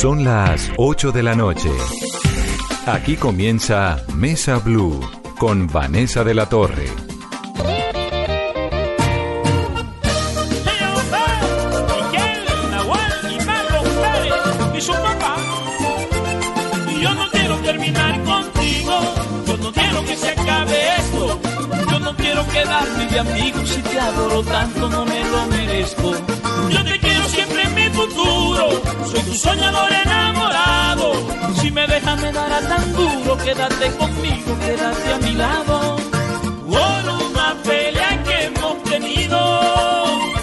Son las 8 de la noche. Aquí comienza Mesa Blue con Vanessa de la Torre. quedarme de amigo, si te adoro tanto no me lo merezco. Yo te quiero futuro, soy tu soñador enamorado. Si me dejas me dará tan duro, quédate conmigo, quédate a mi lado. Por una pelea que hemos tenido,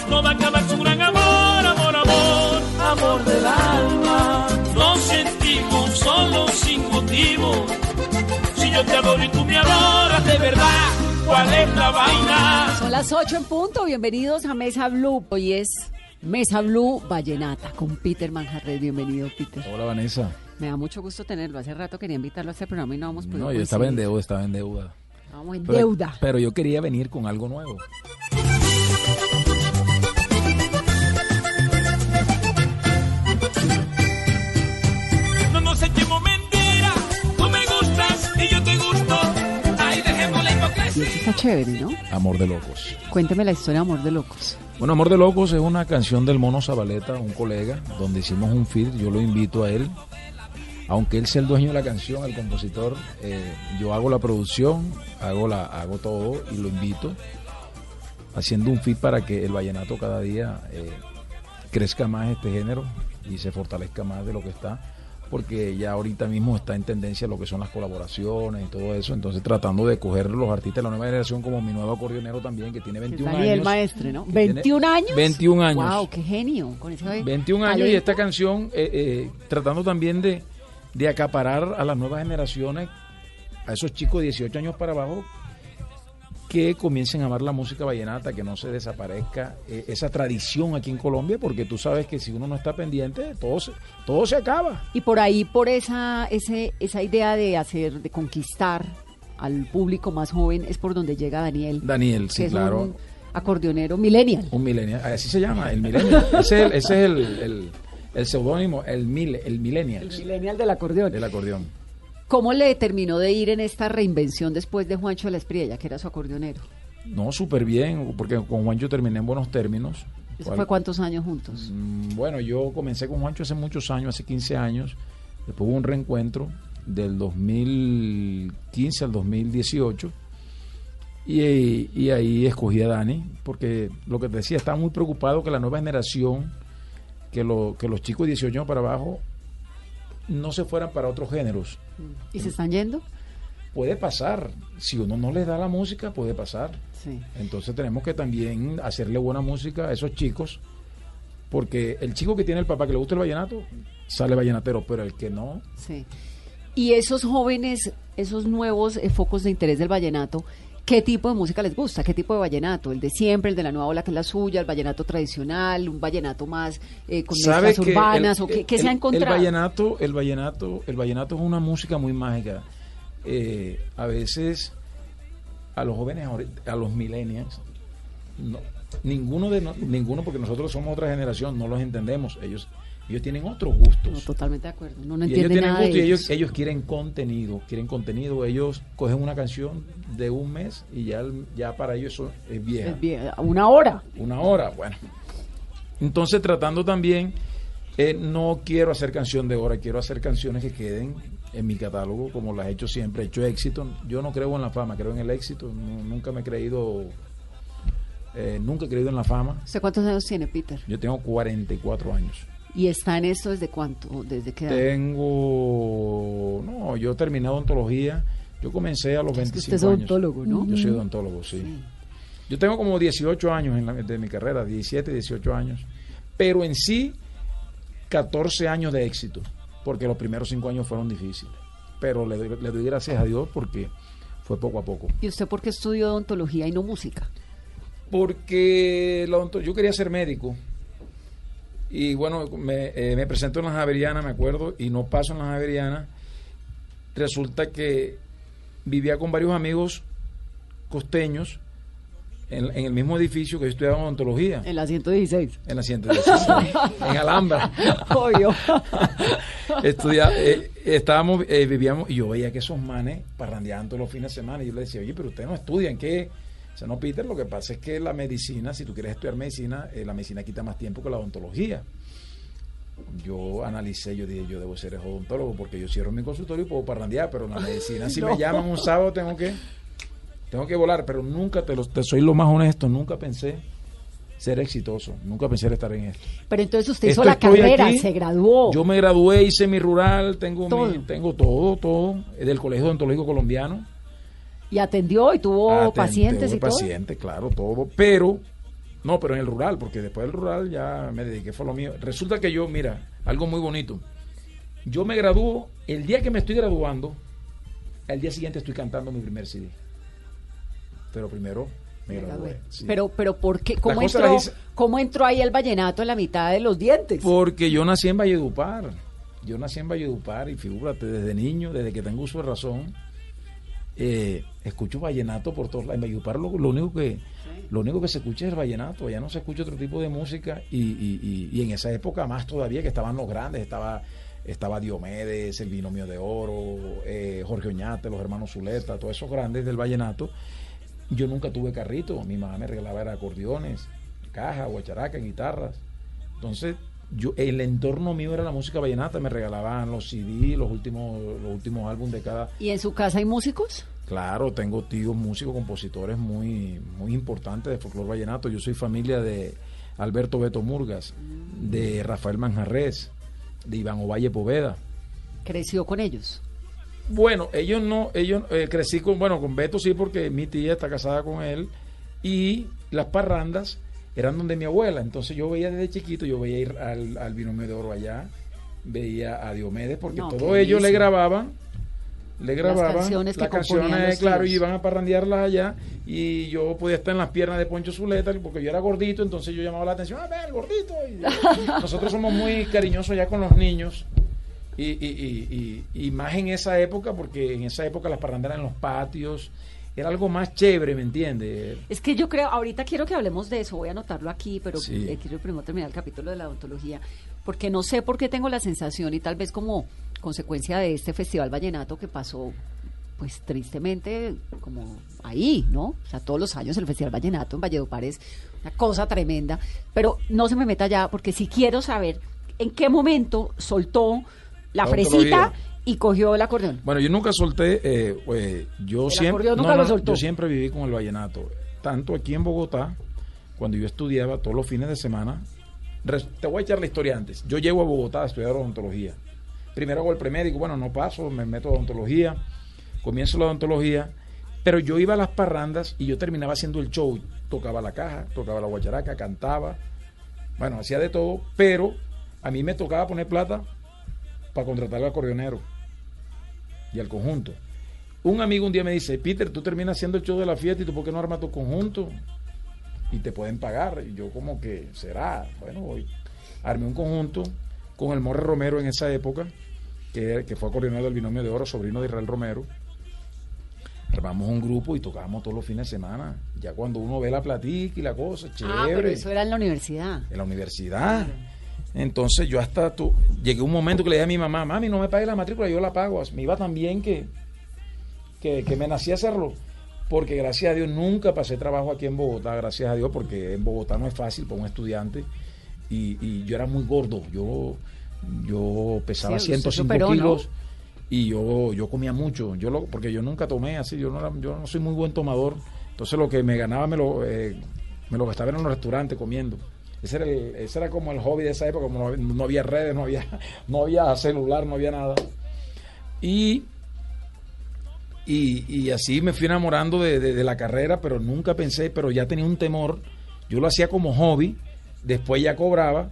no va a acabar su gran amor, amor, amor, amor del alma. Nos sentimos solos sin motivo. Si yo te adoro y tú me adoras de verdad, ¿cuál es la vaina? Son las 8 en punto. Bienvenidos a Mesa Blue. Hoy es Mesa Blue Vallenata con Peter Manjarres. Bienvenido, Peter. Hola Vanessa. Me da mucho gusto tenerlo. Hace rato quería invitarlo a este programa y no vamos podido No, yo estaba en deuda, estaba en deuda. Estamos en Pero- deuda. Pero yo quería venir con algo nuevo. 10 está chévere, ¿no? Amor de Locos. Cuénteme la historia de Amor de Locos. Bueno, Amor de Locos es una canción del Mono Zabaleta, un colega, donde hicimos un feed, yo lo invito a él. Aunque él sea el dueño de la canción, el compositor, eh, yo hago la producción, hago, la, hago todo y lo invito, haciendo un feed para que el vallenato cada día eh, crezca más este género y se fortalezca más de lo que está porque ya ahorita mismo está en tendencia lo que son las colaboraciones y todo eso, entonces tratando de coger los artistas de la nueva generación como mi nuevo acordeonero también, que tiene Que es 21 Daniel años. Maestre, ¿no? que tiene 21 años. 21 años. Wow, qué genio. Con ese 21 años y esta canción eh, eh, tratando también de, de acaparar a las nuevas generaciones, a esos chicos de 18 años para abajo, que comiencen a amar la música vallenata, que no se desaparezca eh, esa tradición aquí en Colombia, porque tú sabes que si uno no está pendiente, todo se, todo se acaba. Y por ahí, por esa, ese, esa idea de hacer, de conquistar al público más joven, es por donde llega Daniel. Daniel, sí, es claro. un acordeonero millennial. Un millennial, así se llama, el millennial. ese es el, ese es el, el, el seudónimo, el, mil, el millennial millennial del acordeón. del acordeón. ¿Cómo le terminó de ir en esta reinvención después de Juancho de la Espriella, que era su acordeonero? No, súper bien, porque con Juancho terminé en buenos términos. ¿Eso ¿Cuál- fue cuántos años juntos? Mm, Bueno, yo comencé con Juancho hace muchos años, hace 15 años. Después hubo un reencuentro del 2015 al 2018. Y, y ahí escogí a Dani, porque lo que te decía, estaba muy preocupado que la nueva generación, que, lo, que los chicos de 18 años para abajo, no se fueran para otros géneros. ¿Y se están yendo? Puede pasar, si uno no les da la música, puede pasar. Sí. Entonces tenemos que también hacerle buena música a esos chicos, porque el chico que tiene el papá que le gusta el vallenato, sale vallenatero, pero el que no, Sí. Y esos jóvenes, esos nuevos eh, focos de interés del vallenato, ¿qué tipo de música les gusta? ¿Qué tipo de vallenato? ¿El de siempre, el de la nueva ola que es la suya, el vallenato tradicional, un vallenato más eh, con mezclas urbanas? el- ¿O qué, se ha encontrado? El vallenato, el vallenato, el vallenato es una música muy mágica. Eh, a veces a los jóvenes, a los millennials, no, ninguno de no- ninguno porque nosotros somos otra generación, no los entendemos. Ellos ellos tienen otros gustos. No, totalmente de acuerdo. No, no y ellos tienen nada de y ellos, ellos. quieren contenido, quieren contenido. Ellos cogen una canción de un mes y ya, ya para ellos eso es vieja. Es bien, una hora. Una hora, bueno. Entonces tratando también, eh, no quiero hacer canción de hora, quiero hacer canciones que queden en mi catálogo, como las he hecho siempre. He hecho éxito. Yo no creo en la fama, creo en el éxito. Nu- nunca me he creído, eh, nunca he creído en la fama. ¿Usted cuántos años tiene, Peter? Yo tengo 44 años. ¿Y está en esto desde cuánto? ¿Desde qué edad? Tengo, no, yo terminé odontología. Yo comencé a los Es que 25 usted es años. odontólogo, ¿no? Yo soy odontólogo, sí. Sí. Yo tengo como 18 años en la- de mi carrera, 17, 18 años. Pero en sí, 14 años de éxito, porque los primeros 5 años fueron difíciles. Pero le doy, le doy gracias a Dios porque fue poco a poco. ¿Y usted por qué estudió odontología y no música? Porque la yo quería ser médico. Y bueno, me, eh, me presento en la Javeriana, me acuerdo, y no paso en la Javeriana. Resulta que vivía con varios amigos costeños en, en el mismo edificio que yo estudiaba odontología, En la 116. en la 116, en Alhambra. Obvio. Estudia, eh, estábamos, eh, vivíamos, y yo veía que esos manes parrandeaban todos los fines de semana. Y yo le decía, oye, pero ustedes no estudian, ¿qué? O sea, no, Peter, lo que pasa es que la medicina, si tú quieres estudiar medicina, eh, la medicina quita más tiempo que la odontología. Yo analicé, yo dije, yo debo ser odontólogo porque yo cierro mi consultorio y puedo parrandear, pero en la medicina, si No. me llaman un sábado, tengo que tengo que volar, pero nunca, te, lo, te soy lo más honesto, nunca pensé ser exitoso, nunca pensé estar en esto. Pero entonces usted Esto hizo la carrera, aquí, se graduó. Yo me gradué, hice mi rural, tengo Todo. mi, tengo todo, todo, del Colegio Odontológico Colombiano. Y atendió y tuvo pacientes y todo. pacientes, claro, todo, pero no, pero en el rural, porque después del rural ya me dediqué fue lo mío. Resulta que yo, mira, algo muy bonito. Yo me gradúo, el día que me estoy graduando, al día siguiente estoy cantando mi primer CD. Pero primero me gradué. sí. Pero, pero ¿por qué? ¿Cómo entró, hice- ¿Cómo entró ahí el vallenato en la mitad de los dientes? Porque yo nací en Valledupar. Yo nací en Valledupar y figúrate, desde niño, desde que tengo uso de razón, eh, escucho vallenato por todos lados. En Valledupar lo, lo único que lo único que se escucha es el vallenato, allá no se escucha otro tipo de música y, y- y- y en esa época más todavía que estaban los grandes, estaba estaba Diomedes, el Binomio de Oro, eh, Jorge Oñate, los hermanos Zuleta, todos esos grandes del vallenato. Yo nunca tuve carrito, mi mamá me regalaba era acordeones, caja, guacharaca, guitarras. Entonces, yo el entorno mío era la música vallenata, me regalaban los CD, los últimos los últimos álbumes de cada ¿Y en su casa hay músicos? Claro, tengo tíos músicos, compositores muy muy importantes de folclore vallenato. Yo soy familia de Alberto Beto Murgas, de Rafael Manjarres, de Iván Ovalle Poveda. Creció con ellos. Bueno, ellos no, ellos eh, crecí con, bueno, con Beto sí, porque mi tía está casada con él y las parrandas eran donde mi abuela. Entonces yo veía desde chiquito, yo veía ir al, al binomio de oro allá, veía a Diomedes, porque No, todos ellos le grababan, le grababan canciones que las canciones, claro, y iban a parrandearlas allá y yo podía estar en las piernas de Poncho Zuleta porque yo era gordito, entonces yo llamaba la atención, ah, ve, el gordito. Y nosotros somos muy cariñosos ya con los niños. Y, y, y, y- más en esa época, porque en esa época las parranderas en los patios, era algo más chévere, ¿me entiendes? Es que yo creo, ahorita quiero que hablemos de eso, voy a anotarlo aquí, pero Sí. eh, quiero primero terminar el capítulo de la odontología, porque no sé por qué tengo la sensación, y tal vez como consecuencia de este festival vallenato que pasó, pues tristemente, como ahí, ¿no? O sea, todos los años el festival vallenato en Valledupar es una cosa tremenda, pero no se me meta ya, porque si quiero saber en qué momento soltó la La fresita. Y cogió el acordeón. Bueno, yo nunca solté, eh, eh, yo El siempre, lo soltó. yo siempre viví con el vallenato, tanto aquí en Bogotá, cuando yo estudiaba todos los fines de semana. Te voy a echar la historia antes. Yo llego a Bogotá a estudiar odontología. Primero hago el premédico, bueno, no paso, me meto a odontología, comienzo la odontología, pero yo iba a las parrandas y yo terminaba haciendo el show. Tocaba la caja, tocaba la guacharaca, cantaba, bueno, hacía de todo, pero a mí me tocaba poner plata para contratar al acordeonero y al conjunto. Un amigo un día me dice, Peter, tú terminas haciendo el show de la fiesta y tú por qué no armas tu conjunto y te pueden pagar. Y yo como que, será, bueno, hoy armé un conjunto con el Morre Romero en esa época, que, que fue acordeonero del binomio de oro, sobrino de Israel Romero. Armamos un grupo y tocábamos todos los fines de semana. Ya cuando uno ve la platica y la cosa, chévere Ah, pero eso era en la universidad. en la universidad. Entonces yo hasta tu, llegué un momento que le dije a mi mamá, mami, no me pague la matrícula, yo la pago. Me iba tan bien que, que, que me nací a hacerlo. Porque gracias a Dios nunca pasé trabajo aquí en Bogotá, gracias a Dios, porque en Bogotá no es fácil para un estudiante. Y, y yo era muy gordo, yo, yo pesaba Sí, usted 105 superó, ¿no? kilos y yo, yo comía mucho, yo lo, porque yo nunca tomé así, yo no, era- yo no soy muy buen tomador. Entonces lo que me ganaba me lo, eh, me lo gastaba en los restaurantes comiendo. Ese era, ese era como el hobby de esa época, como no, había- redes, no había, no había celular, no había nada. Y, y, y así me fui enamorando de, de- de la carrera, pero nunca pensé, pero ya tenía un temor. Yo lo hacía como hobby, después ya cobraba,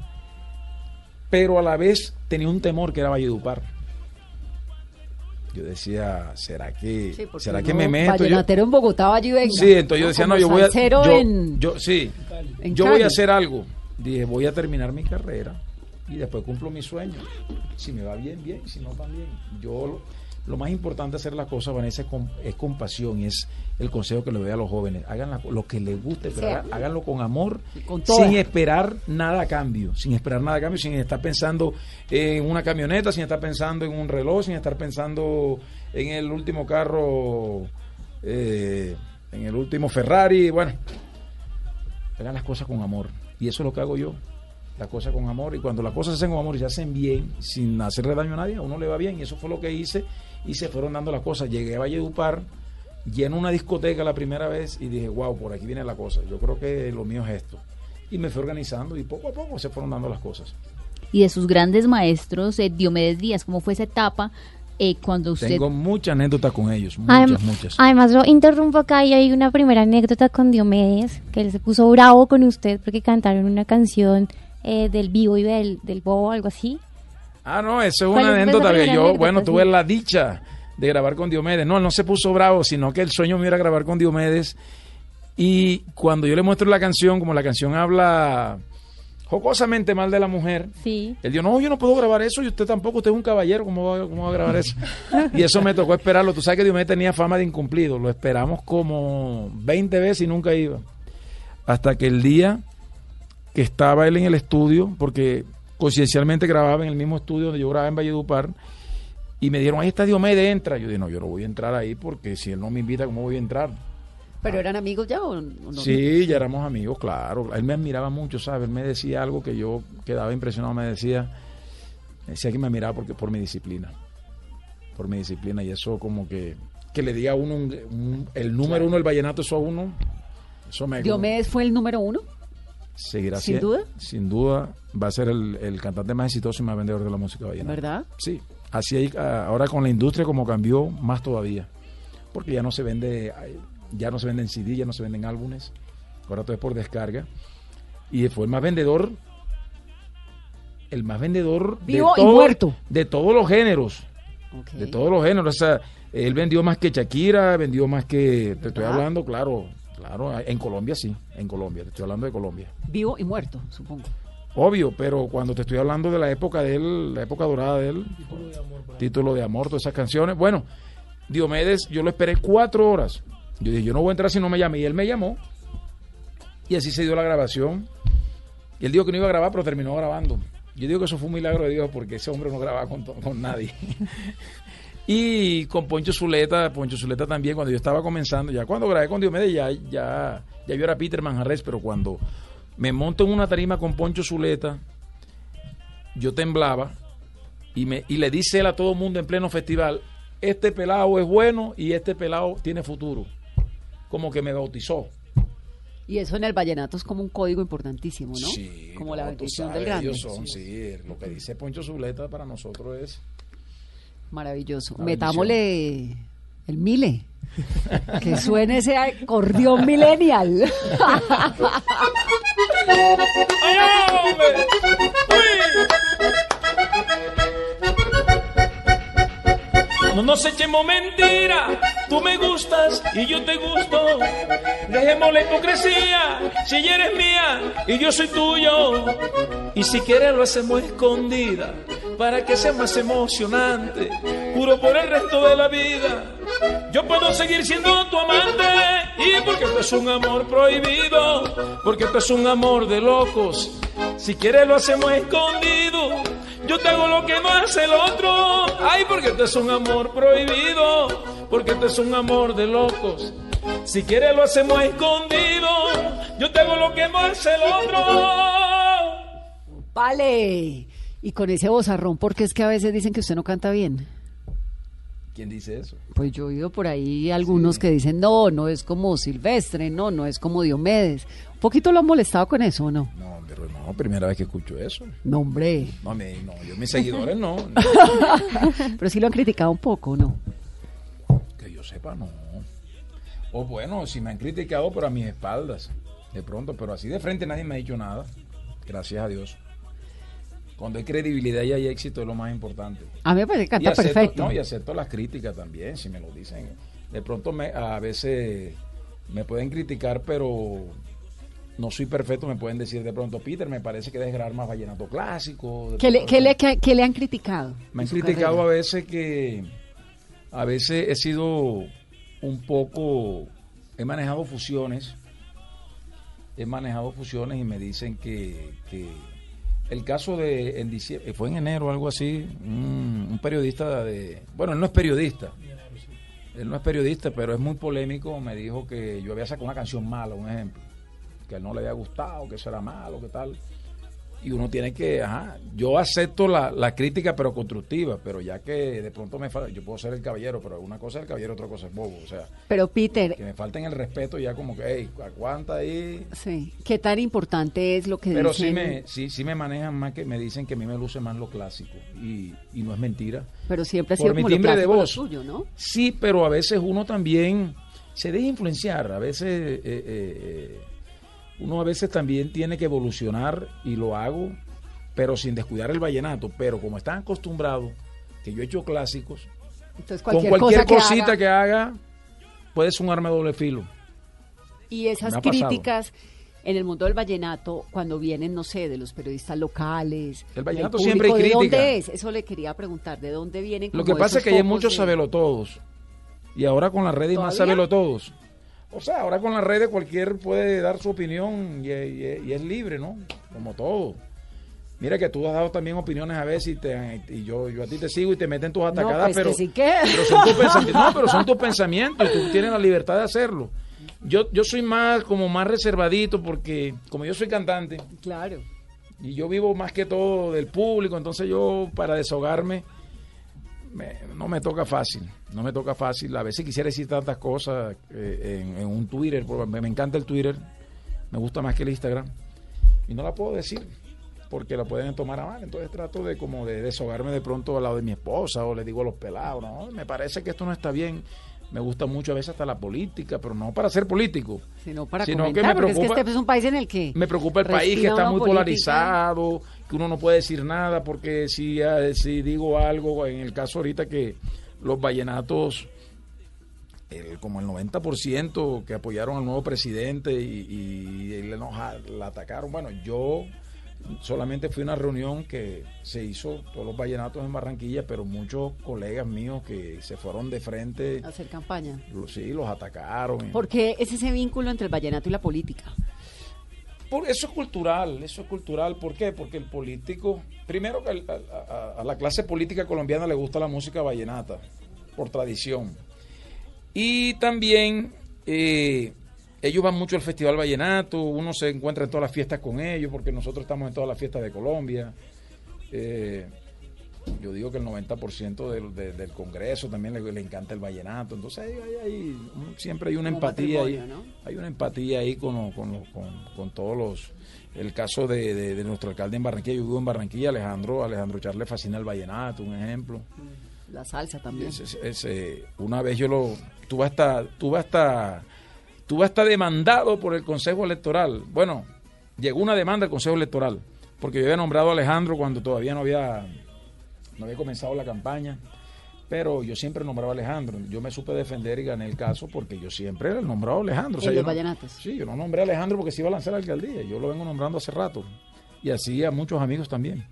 pero a la vez tenía un temor que era Valledupar. Yo decía, ¿será que, Sí, ¿será que me meto? Yo- Vallenatero en Bogotá, venga. Sí, entonces yo decía, no, yo voy a. Yo, en- yo- sí, en yo voy a hacer algo. Dije, voy a terminar mi carrera y después cumplo mi sueño. Si me va bien, bien, si no, también. Yo lo más importante hacer las cosas, Vanessa, es con, es con pasión es el consejo que le doy a los jóvenes. Hagan la- lo que les guste, pero háganlo con amor, Con sin esperar nada a cambio, sin esperar nada a cambio, sin estar pensando en una camioneta, sin estar pensando en un reloj, sin estar pensando en el último carro, eh, en el último Ferrari, bueno, hagan las cosas con amor. Y eso es lo que hago yo. Las cosas con amor. Y cuando las cosas se hacen con amor y se hacen bien, sin hacerle daño a nadie, a uno le va bien. Y eso fue lo que hice. Y se fueron dando las cosas. Llegué a Valledupar, lleno una discoteca la primera vez y dije, wow, por aquí viene la cosa. Yo creo que lo mío es esto. Y me fui organizando y poco a poco se fueron dando las cosas. Y de sus grandes maestros, eh, Diomedes Díaz, ¿cómo fue esa etapa eh, cuando usted... Tengo muchas anécdotas con ellos. Muchas, Adem- muchas. Además, lo interrumpo acá y hay una primera anécdota con Diomedes, que él se puso bravo con usted porque cantaron una canción eh, del vivo y del, del bobo, algo así. Ah, no, eso es ¿Cuál una anécdota que yo, bueno, sí? tuve la dicha de grabar con Diomedes. No, él no se puso bravo, sino que el sueño mío era grabar con Diomedes. Y cuando yo le muestro la canción, como la canción habla jocosamente mal de la mujer, Sí. él dijo, no, yo no puedo grabar eso y usted tampoco, usted es un caballero, ¿cómo va, cómo va a grabar eso? y eso me tocó esperarlo. Tú sabes que Diomedes tenía fama de incumplido, lo esperamos como 20 veces y nunca iba. Hasta que el día que estaba él en el estudio, porque conciencialmente grababa en el mismo estudio donde yo grababa en Valledupar, y me dijeron, ahí está Diomedes, entra. Yo dije, no, yo no voy a entrar ahí porque si él no me invita, ¿cómo voy a entrar? ¿Pero eran amigos ya o no? Sí, ya éramos amigos, claro. Él me admiraba mucho, ¿sabes? Él me decía algo que yo quedaba impresionado, me decía, me decía que me admiraba porque, por mi disciplina, por mi disciplina, y eso como que, que le diga a uno un- un- el número uno del vallenato, eso a uno, eso me... ¿Diomedes fue el número uno? Seguirá ¿Sin sie- duda? Sin duda, va a ser el, el cantante más exitoso y más vendedor de la música vallenata. ¿Verdad? Sí, así hay, ah, ahora con la industria como cambió, más todavía. Porque ya no se vende, ya no se venden CD, ya no se venden álbumes, ahora todo es por descarga. Y fue el más vendedor, el más vendedor Vivo de, y todo- muerto. de todos los géneros, de todos los géneros. O sea, él vendió más que Shakira, vendió más que, te estoy hablando, claro, claro, en Colombia sí, en Colombia, te estoy hablando de Colombia. Vivo y muerto, supongo. Obvio, pero cuando te estoy hablando de la época de él, la época dorada de él, título de amor, todas esas canciones. Bueno, Diomedes, yo lo esperé cuatro horas. Yo dije, yo no voy a entrar si no me llame. Y él me llamó. Y así se dio la grabación. Y él dijo que no iba a grabar, pero terminó grabando. Yo digo que eso fue un milagro de Dios porque ese hombre no grababa con, con nadie. y con Poncho Zuleta, Poncho Zuleta también, cuando yo estaba comenzando, ya cuando grabé con Diomedes, ya, ya, ya yo era Peter Manjarres, pero cuando me monto en una tarima con Poncho Zuleta, yo temblaba y, me, y le dice él a todo el mundo en pleno festival, este pelado es bueno y este pelado tiene futuro. Como que me bautizó. Y eso en el vallenato es como un código importantísimo, ¿no? Sí, como la no, bendición del grande. ellos son, sí, lo que dice Poncho Zuleta para nosotros es... Maravilloso. Metámosle el mile. que suene ese acordeón millennial. ¡Ay, hombre! No nos echemos mentira, tú me gustas y yo te gusto. Dejemos la hipocresía, si eres mía y yo soy tuyo. Y si quieres lo hacemos escondida, para que sea más emocionante. Juro por el resto de la vida, yo puedo seguir siendo tu amante. Y porque esto es un amor prohibido, porque esto es un amor de locos. Si quieres lo hacemos escondido. Yo te hago lo que no hace el otro. Ay, porque esto es un amor prohibido. Porque esto es un amor de locos. Si quieres lo hacemos escondido. Yo te hago lo que no hace el otro. vale. Y con ese bozarrón, porque es que a veces dicen que usted no canta bien. ¿Quién dice eso? Pues yo he oído por ahí algunos que dicen, no, no es como Silvestre, no, no es como Diomedes. ¿Un poquito lo han molestado con eso o no? No, pero no, primera vez que escucho eso. No, hombre. No, me, no yo mis seguidores no. Pero sí lo han criticado un poco, ¿no? Que yo sepa, no. O bueno, si me han criticado, pero a mis espaldas. De pronto, pero así de frente nadie me ha dicho nada. Gracias a Dios. Cuando hay credibilidad y hay éxito es lo más importante. A mí me parece que y acepto, perfecto. No, y acepto las críticas también, si me lo dicen. De pronto me, a veces me pueden criticar, pero no soy perfecto. Me pueden decir de pronto, Peter, me parece que debes grabar más vallenato clásico. ¿Qué le, qué le- qué- qué le han criticado? me han criticado carrera? a veces que, a veces he sido un poco, he manejado fusiones, he manejado fusiones y me dicen que, que el caso de en diciembre, fue en enero algo así, un, un periodista de, bueno, él no es periodista, él no es periodista, pero es muy polémico, me dijo que yo había sacado una canción mala, un ejemplo, que a él no le había gustado, que eso era malo, que tal y uno tiene que, ajá, yo acepto la, la, crítica pero constructiva, pero ya que de pronto me falta, yo puedo ser el caballero, pero una cosa es el caballero, otra cosa es bobo, o sea. Pero Peter. Que me falten el respeto ya como que, hey, aguanta ahí. Sí, ¿qué tan importante es lo que Pero sí me, sí, sí me manejan más que me dicen que a mí me luce más lo clásico y, y no es mentira. Pero siempre ha sido Por mi lo timbre de voz. suyo, ¿no? Sí, pero a veces uno también se deja influenciar, a veces... eh, eh, eh, uno a veces también tiene que evolucionar y lo hago pero sin descuidar el vallenato. Pero como están acostumbrados, que yo he hecho clásicos, Entonces, con cualquier, cualquier cosa cosita que haga, que haga, puede ser un arma de doble filo. Y esas críticas en el mundo del vallenato, cuando vienen, no sé, de los periodistas locales. El vallenato siempre hay público, ¿De crítica. dónde es? Eso le quería preguntar, ¿de dónde vienen? Lo que pasa es que hay muchos de- sabelotodos. Y ahora con las redes más sabelotodos. O sea, ahora con las redes cualquier puede dar su opinión y, y- y es libre, ¿no? Como todo. Mira que tú has dado también opiniones a veces y, te, y yo, yo a ti te sigo y te meten tus No, atacadas, pues pero, que sí que... pero son tus pensamientos. No, pero son tus pensamientos y tú tienes la libertad de hacerlo. Yo, yo soy más, como más reservadito porque como yo soy cantante Claro. y yo vivo más que todo del público, entonces yo para desahogarme me- no me toca fácil, no me toca fácil. A veces quisiera decir tantas cosas eh, en, en un Twitter, porque me, me encanta el Twitter, me gusta más que el Instagram y no la puedo decir porque la pueden tomar a mal. Entonces trato de como de desahogarme de pronto al lado de mi esposa o le digo a los pelados, no, me parece que esto no está bien. Me gusta mucho a veces hasta la política, pero no para ser político. Sino para Sino que comentar, me porque es que preocupa- este es un país en el que... Me preocupa el país que está muy política. polarizado, que uno no puede decir nada, porque si, eh, si digo algo, en el caso ahorita que los vallenatos, el- como el 90% que apoyaron al nuevo presidente y, y le enoja- la atacaron, bueno, yo solamente fui a una reunión que se hizo todos los vallenatos en Barranquilla, pero muchos colegas míos que se fueron de frente, Hacer campaña. sí, los atacaron. ¿Por qué es ese vínculo entre el vallenato y la política? Eso es cultural, eso es cultural. ¿Por qué? Porque el político, primero que a la clase política colombiana le gusta la música vallenata, por tradición. Y también eh, ellos van mucho al Festival Vallenato, uno se encuentra en todas las fiestas con ellos, porque nosotros estamos en todas las fiestas de Colombia. Eh, yo digo que el 90% del, de- del Congreso también le, le encanta el vallenato. Entonces hay, hay- hay- siempre hay una Como empatía ahí. Hay una empatía ahí con, con, con, con todos los... El caso de, de- de nuestro alcalde en Barranquilla, yo vivo en Barranquilla, Alejandro, Alejandro Char le fascina el vallenato, un ejemplo. La salsa también. Es- es- es, una vez yo lo tuve hasta tuve hasta tuve hasta demandado por el Consejo Electoral. Bueno, llegó una demanda al Consejo Electoral porque yo había nombrado a Alejandro cuando todavía no había no había comenzado la campaña. Pero yo siempre nombraba a Alejandro. Yo me supe defender y gané el caso porque yo siempre era el nombrado Alejandro. Yo no- vallenatos. sí, yo no nombré a Alejandro porque se iba a lanzar a la alcaldía. Yo lo vengo nombrando hace rato. Y así a muchos amigos también.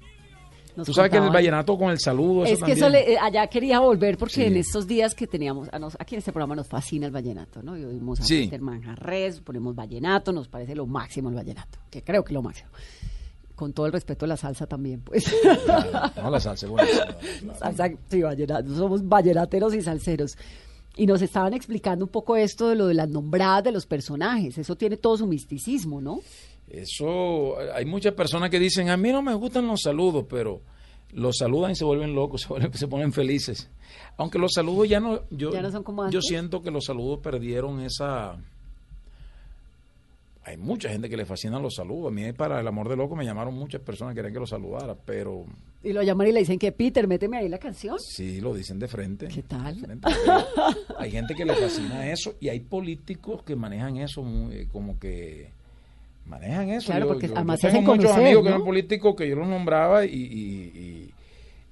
Nos Tú sabes que el vallenato con el saludo, eso Es que eso también. le- eh, allá quería volver porque Sí. en estos días que teníamos, a nos- aquí en este programa nos fascina el vallenato, ¿no? Y oímos a Sí. Peter Manjarres, ponemos vallenato, nos parece lo máximo el vallenato, que creo que lo máximo. Con todo el respeto a la salsa también, pues. No, la salsa es buenísima. Salsa, sí, vallenato, somos vallenateros y salseros. Y nos estaban explicando un poco esto de lo de las nombradas de los personajes. Eso tiene todo su misticismo, ¿no? Eso, hay muchas personas que dicen, a mí no me gustan los saludos, pero los saludan y se vuelven locos, se, vuelven- se ponen felices. Aunque los saludos ya no, yo, Ya no son como yo antes. siento que los saludos perdieron esa... Hay mucha gente que le fascinan los saludos. A mí para el amor de loco me llamaron muchas personas que querían que los saludara, pero Y lo llaman y le dicen que Peter, méteme ahí la canción. sí lo dicen de frente. ¿Qué tal? Frente, hay gente que le fascina eso y hay políticos que manejan eso muy, como que manejan eso. Claro, porque además se tengo hacen muchos conocer, amigos que eran políticos que yo los nombraba y, y- y-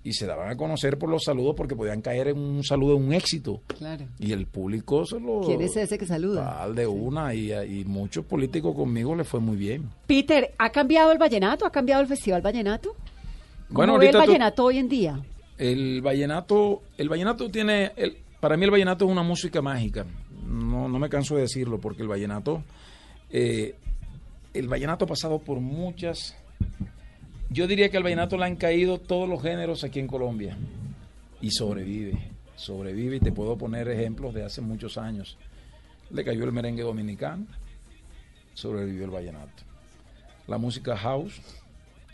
y se daban a conocer por los saludos porque podían caer en un saludo, en un éxito. Claro. Y el público se lo... ¿Quién es ese que saluda? tal de una y, y muchos políticos conmigo le fue muy bien. Peter, ¿ha cambiado el vallenato? ¿Ha cambiado el Festival Vallenato? ¿Cómo Bueno, ve el tú- vallenato hoy en día? El vallenato, el vallenato tiene, el, para mí el vallenato es una música mágica. No, no me canso de decirlo porque el vallenato, eh, el vallenato ha pasado por muchas. Yo diría que al vallenato le han caído todos los géneros aquí en Colombia y sobrevive, sobrevive y te puedo poner ejemplos de hace muchos años. Le cayó el merengue dominicano, sobrevivió el vallenato. La música house,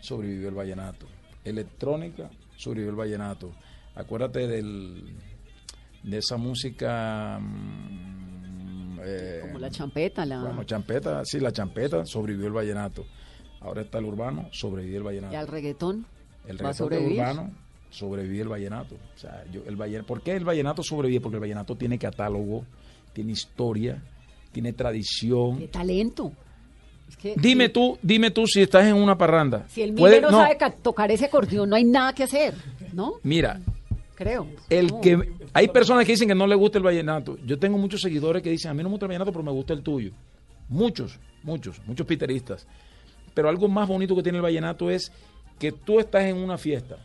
sobrevivió el vallenato. Electrónica, sobrevivió el vallenato. Acuérdate del, de esa música... mm, eh, Como la champeta, la... bueno, champeta, sí, la champeta sobrevivió el vallenato. Ahora está el urbano, sobrevivió el vallenato. y al reggaetón. El reggaetón sobrevivir. urbano sobrevive el vallenato. O sea, yo, el vallen- ¿Por qué el vallenato sobrevive? Porque el vallenato tiene catálogo, tiene historia, tiene tradición. ¡Qué talento! Es que Dime tú, dime tú si estás en una parranda. Si el Puede- no, sabe ca- tocar ese acordeón, no hay nada que hacer, ¿no? Mira, Creo. el No. que hay personas que dicen que no les gusta el vallenato. Yo tengo muchos seguidores que dicen, a mí no me gusta el vallenato, pero me gusta el tuyo. Muchos, muchos, muchos piteristas. Pero algo más bonito que tiene el vallenato es que tú estás en una fiesta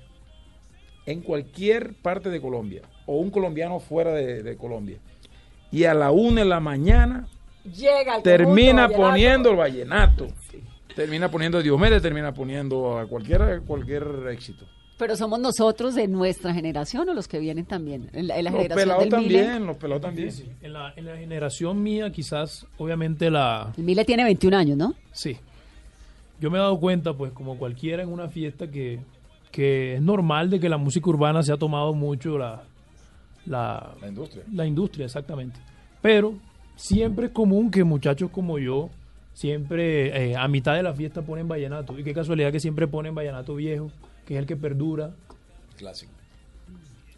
en cualquier parte de Colombia o un colombiano fuera de, de Colombia y a la una de la mañana Llega el termina poniendo el vallenato. Termina poniendo Diomedes, termina poniendo a cualquier, cualquier éxito. Pero somos nosotros de nuestra generación o los que vienen también. En la, en la Los generación pelados del también, los pelados también. Sí, sí. En la, en la generación mía, quizás, obviamente la... El Miller tiene 21 años, ¿no? Sí. Yo me he dado cuenta, pues, como cualquiera en una fiesta, que, que es normal de que la música urbana se ha tomado mucho la, la, La industria. la industria, exactamente. Pero siempre es común que muchachos como yo, siempre eh, a mitad de la fiesta ponen vallenato. Y qué casualidad que siempre ponen vallenato viejo, que es el que perdura. Clásico.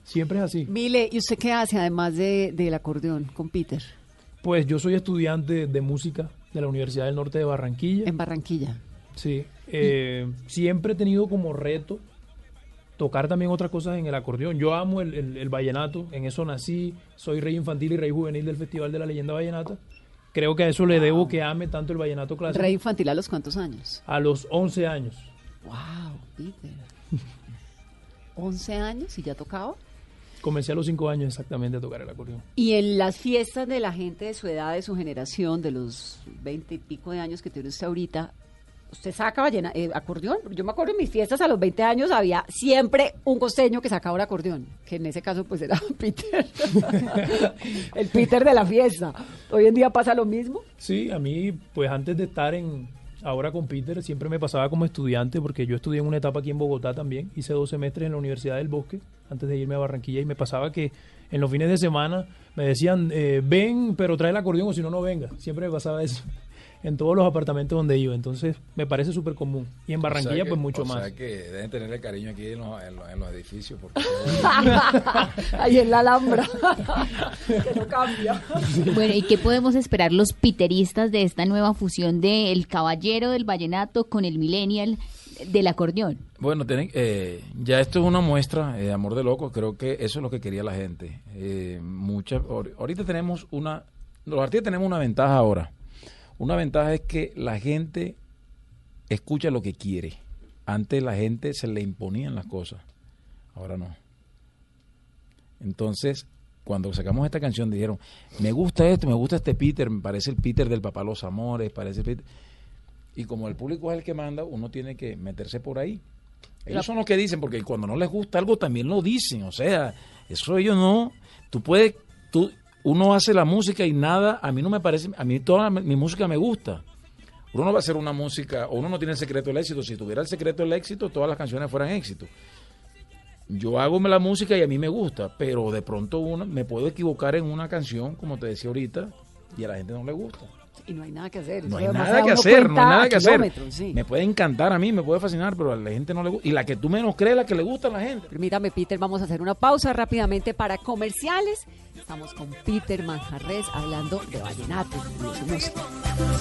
Siempre es así. Mile, ¿y usted qué hace además de, del acordeón con Peter Pues yo soy estudiante de música de la Universidad del Norte de Barranquilla. en Barranquilla? Sí, eh, siempre he tenido como reto tocar también otras cosas en el acordeón. Yo amo el, el- el vallenato, en eso nací, soy rey infantil y rey juvenil del Festival de la Leyenda Vallenata. Creo que a eso le debo que ame tanto el vallenato clásico. Rey infantil a los cuántos años? A los 11 años. Wow, Peter. 11 años y ya tocaba. Comencé a los 5 años exactamente a tocar el acordeón. Y en las fiestas de la gente de su edad, de su generación, de los 20 y pico de años que tiene usted ahorita, ¿usted saca ballena, eh, acordeón? Yo me acuerdo en mis fiestas a los 20 años había siempre un costeño que sacaba un acordeón, que en ese caso pues era Peter, el Peter de la fiesta. Hoy en día pasa lo mismo. Sí, a mí, pues antes de estar en ahora con Peter, siempre me pasaba como estudiante, porque yo estudié en una etapa aquí en Bogotá también. Hice dos semestres en la Universidad del Bosque, antes de irme a Barranquilla, y me pasaba que en los fines de semana me decían, eh, ven, pero trae el acordeón o si no, no venga. Siempre me pasaba eso en todos los apartamentos donde iba. Entonces, me parece súper común. Y en Barranquilla, O sea que- pues mucho o más. sea que deben tenerle cariño aquí en los, en los- en los edificios. Porque Ahí en la Alhambra, que no cambia. Bueno, ¿y qué podemos esperar los piteristas de esta nueva fusión de El Caballero del Vallenato con el Millennial del acordeón? Bueno, tienen- eh, ya esto es una muestra de amor de loco. Creo que eso es lo que quería la gente. Eh, mucha, ahor- ahorita tenemos una. Los artistas tenemos una ventaja ahora. Una ventaja es que la gente escucha lo que quiere. Antes la gente se le imponían las cosas. Ahora no. Entonces, cuando sacamos esta canción, dijeron: Me gusta esto, me gusta este Peter, me parece el Peter del Papá Los Amores, parece el Peter. Y como el público es el que manda, uno tiene que meterse por ahí. Ellos son los que dicen, porque cuando no les gusta algo también lo dicen. O sea, eso ellos no. Tú puedes, tú, uno hace la música y nada, a mí no me parece, a mí toda mi música me gusta. Uno no va a hacer una música, uno no tiene el secreto del éxito. Si tuviera el secreto del éxito, todas las canciones fueran éxito. Yo hago la música y a mí me gusta, pero de pronto uno, me puedo equivocar en una canción, como te decía ahorita, y a la gente no le gusta. Y no hay nada que hacer. No hay además nada da que hacer, no hay nada que hacer. sí. Me puede encantar a mí, me puede fascinar, pero a la gente no le gusta. Y la que tú menos crees, la que le gusta a la gente. Permítame, Peter, vamos a hacer una pausa rápidamente para comerciales. Estamos con Peter Manjarres hablando de vallenato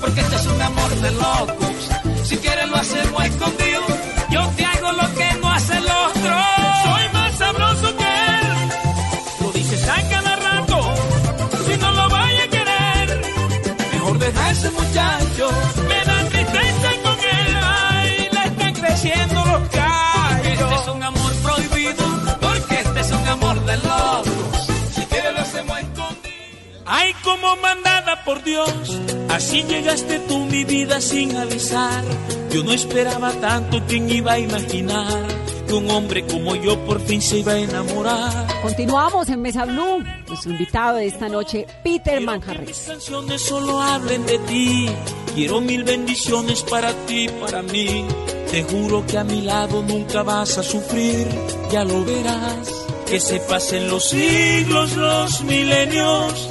porque este es un amor de locos. Si quieres lo hacemos escondido. Yo te hago lo que no hace el Si quieres lo hacemos Ay, como mandada por Dios, así llegaste tú mi vida sin avisar. Yo no esperaba tanto, ¿quién iba a imaginar que un hombre como yo por fin se iba a enamorar? Continuamos en Mesa Blue. Nuestro invitado de esta noche, Peter Mis Manjarres. canciones solo hablen de ti. Quiero mil bendiciones para ti, para mí. Te juro que a mi lado nunca vas a sufrir, ya lo verás. Que se pasen los siglos, los milenios.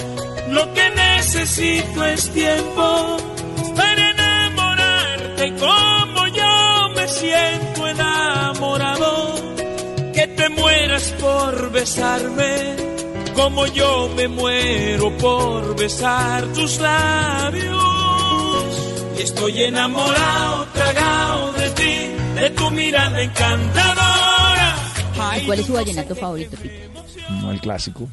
Lo que necesito es tiempo para enamorarte como yo me siento enamorado. Que te mueras por besarme como yo me muero por besar tus labios. Y estoy enamorado, tragado de ti, de tu mirada encantadora. ¿Y cuál es su vallenato favorito, Peter? No, el clásico.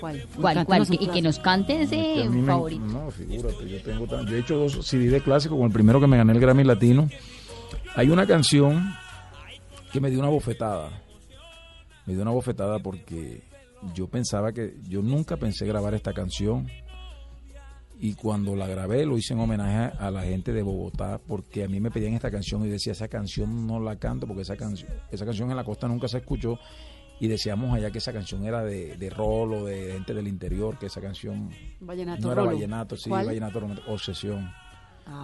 ¿Cuál? ¿Cuál, cuál? Y que nos cante ese mí me- favorito. no, figúrate, yo tengo tan- yo he hecho dos CD de clásico, con el primero que me gané el Grammy Latino. Hay una canción que me dio una bofetada. Me dio una bofetada porque yo pensaba que, yo nunca pensé grabar esta canción. Y cuando la grabé lo hice en homenaje a la gente de Bogotá porque a mí me pedían esta canción y decía esa canción no la canto porque esa canción esa canción en la costa nunca se escuchó y decíamos allá que esa canción era de, de rolo, de gente del interior, que esa canción Vallenato no era rolo. vallenato, sí, ¿Cuál? vallenato obsesión.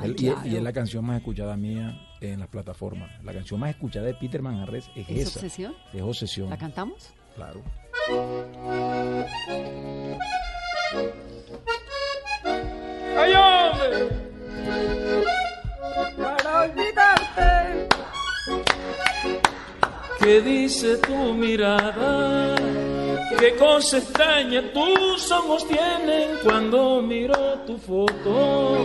Y- claro. y, es la canción más escuchada mía en las plataformas. La canción más escuchada de Peter Manjarres es, ¿Es esa. obsesión? Es obsesión. ¿La cantamos? Claro. ¡Ay, hombre! Para olvidarte. ¿Qué dice tu mirada? ¿Qué cosa extraña tus ojos tienen cuando miro tu foto?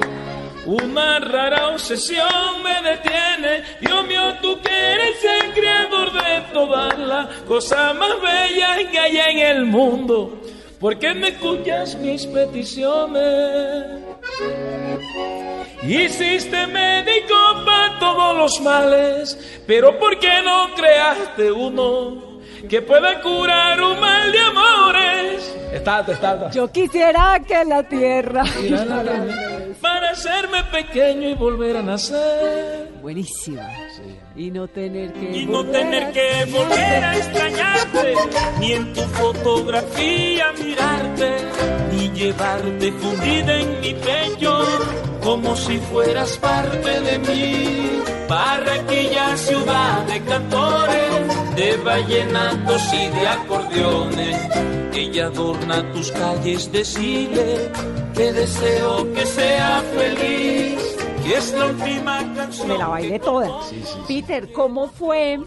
Una rara obsesión me detiene. Dios mío, tú que eres el creador de todas las cosas más bellas que hay en el mundo. ¿Por qué me escuchas mis peticiones? Hiciste médico para todos los males, pero ¿por qué no creaste uno que pueda curar un mal de amores? Está, está, Yo quisiera que la tierra. Para hacerme pequeño y volver a nacer. Buenísima. Y no tener que. Y no volver tener a- que volver a extrañarte, ni en tu fotografía mirarte, ni llevarte fundida en mi pecho, como si fueras parte de mí. Barranquilla, ciudad de cantores, de vallenatos y de acordeones, ella adorna tus calles, decirle que deseo que sea feliz, que es la última canción. Me la bailé toda. Sí, sí, sí. Peter, ¿cómo fue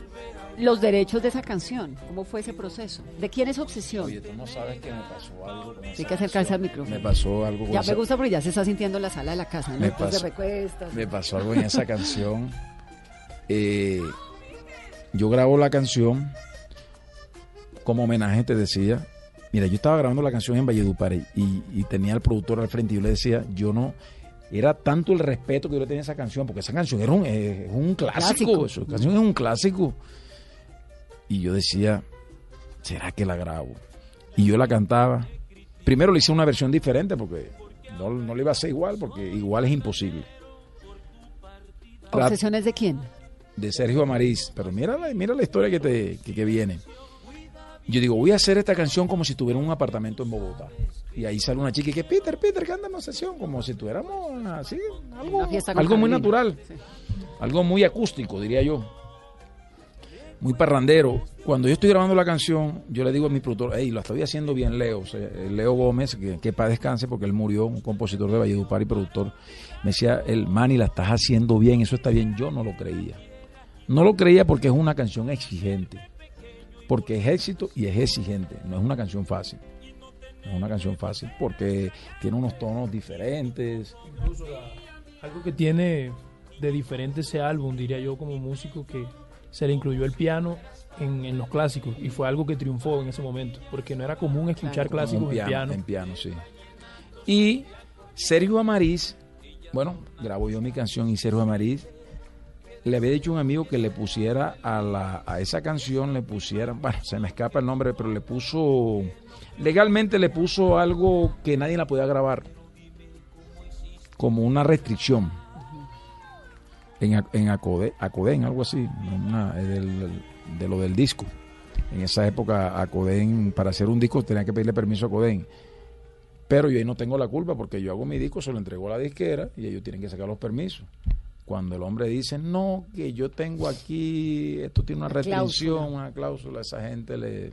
los derechos de esa canción? ¿Cómo fue ese proceso? ¿De quién es obsesión? Oye, tú no sabes que me pasó algo. con Hay esa que acercarse al micrófono. Me pasó algo con Ya esa- me gusta porque ya se está sintiendo en la sala de la casa. ¿no? Me pasó- recuestas. Me pasó algo en esa canción. Eh, yo grabo la canción como homenaje, te decía. Mira, yo estaba grabando la canción en Valledupar y, y tenía al productor al frente y yo le decía, yo no, era tanto el respeto que yo le tenía a esa canción, porque esa canción era un, es un clásico, Clásico. esa canción es un clásico. Y yo decía, ¿será que la grabo? Y yo la cantaba. Primero le hice una versión diferente porque no, no le iba a hacer igual, porque igual es imposible. ¿Obsesiones de quién? De Sergio Amariz. Pero mira la, mira la historia que, te, que, que viene. Yo digo, voy a hacer esta canción como si tuviera un apartamento en Bogotá. Y ahí sale una chica y que, Peter, Peter, que anda en sesión, como si tuviéramos así, algo, algo muy natural, algo muy acústico, diría yo. Muy parrandero. Cuando yo estoy grabando la canción, yo le digo a mi productor, hey, lo estoy haciendo bien, Leo. O sea, eh, Leo Gómez, que, que para descanse, porque él murió, un compositor de Valledupar y productor. Me decía, el Manny, la estás haciendo bien, eso está bien. Yo no lo creía. No lo creía porque es una canción exigente. Porque es éxito y es exigente. No es una canción fácil. No es una canción fácil porque tiene unos tonos diferentes. Incluso la- algo que tiene de diferente ese álbum, diría yo como músico, que se le incluyó el piano en, en los clásicos y fue algo que triunfó en ese momento, porque no era común escuchar Claro. clásicos en en piano. En piano, sí. Y Sergio Amariz, bueno, grabo yo mi canción y Sergio Amariz le había dicho a un amigo que le pusiera a, la, a esa canción, le pusiera, bueno, se me escapa el nombre, pero le puso, legalmente le puso algo que nadie la podía grabar, como una restricción. En, en Acode, Acoden, algo así, una- del- de lo del disco. En esa época, Acoden, para hacer un disco, tenía que pedirle permiso a Acoden. Pero yo ahí no tengo la culpa porque yo hago mi disco, se lo entrego a la disquera y ellos tienen que sacar los permisos. Cuando el hombre dice, no, que yo tengo aquí, esto tiene una Una restricción, cláusula. una cláusula, esa gente le.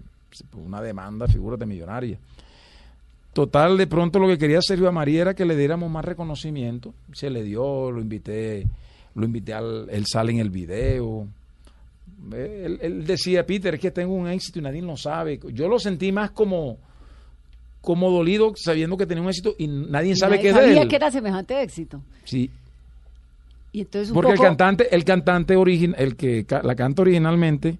una demanda, figúrate millonaria. Total, de pronto lo que quería Sergio María era que le diéramos más reconocimiento. Se le dio, lo invité, lo invité al, él sale en el video. Él, él decía, Peter, es que tengo un éxito y nadie lo sabe. Yo lo sentí más como, como dolido sabiendo que tenía un éxito y nadie Y sabe nadie qué es de sabía él. que era semejante éxito. Sí, Y entonces un porque poco... el cantante, el cantante origin, el que ca- la canta originalmente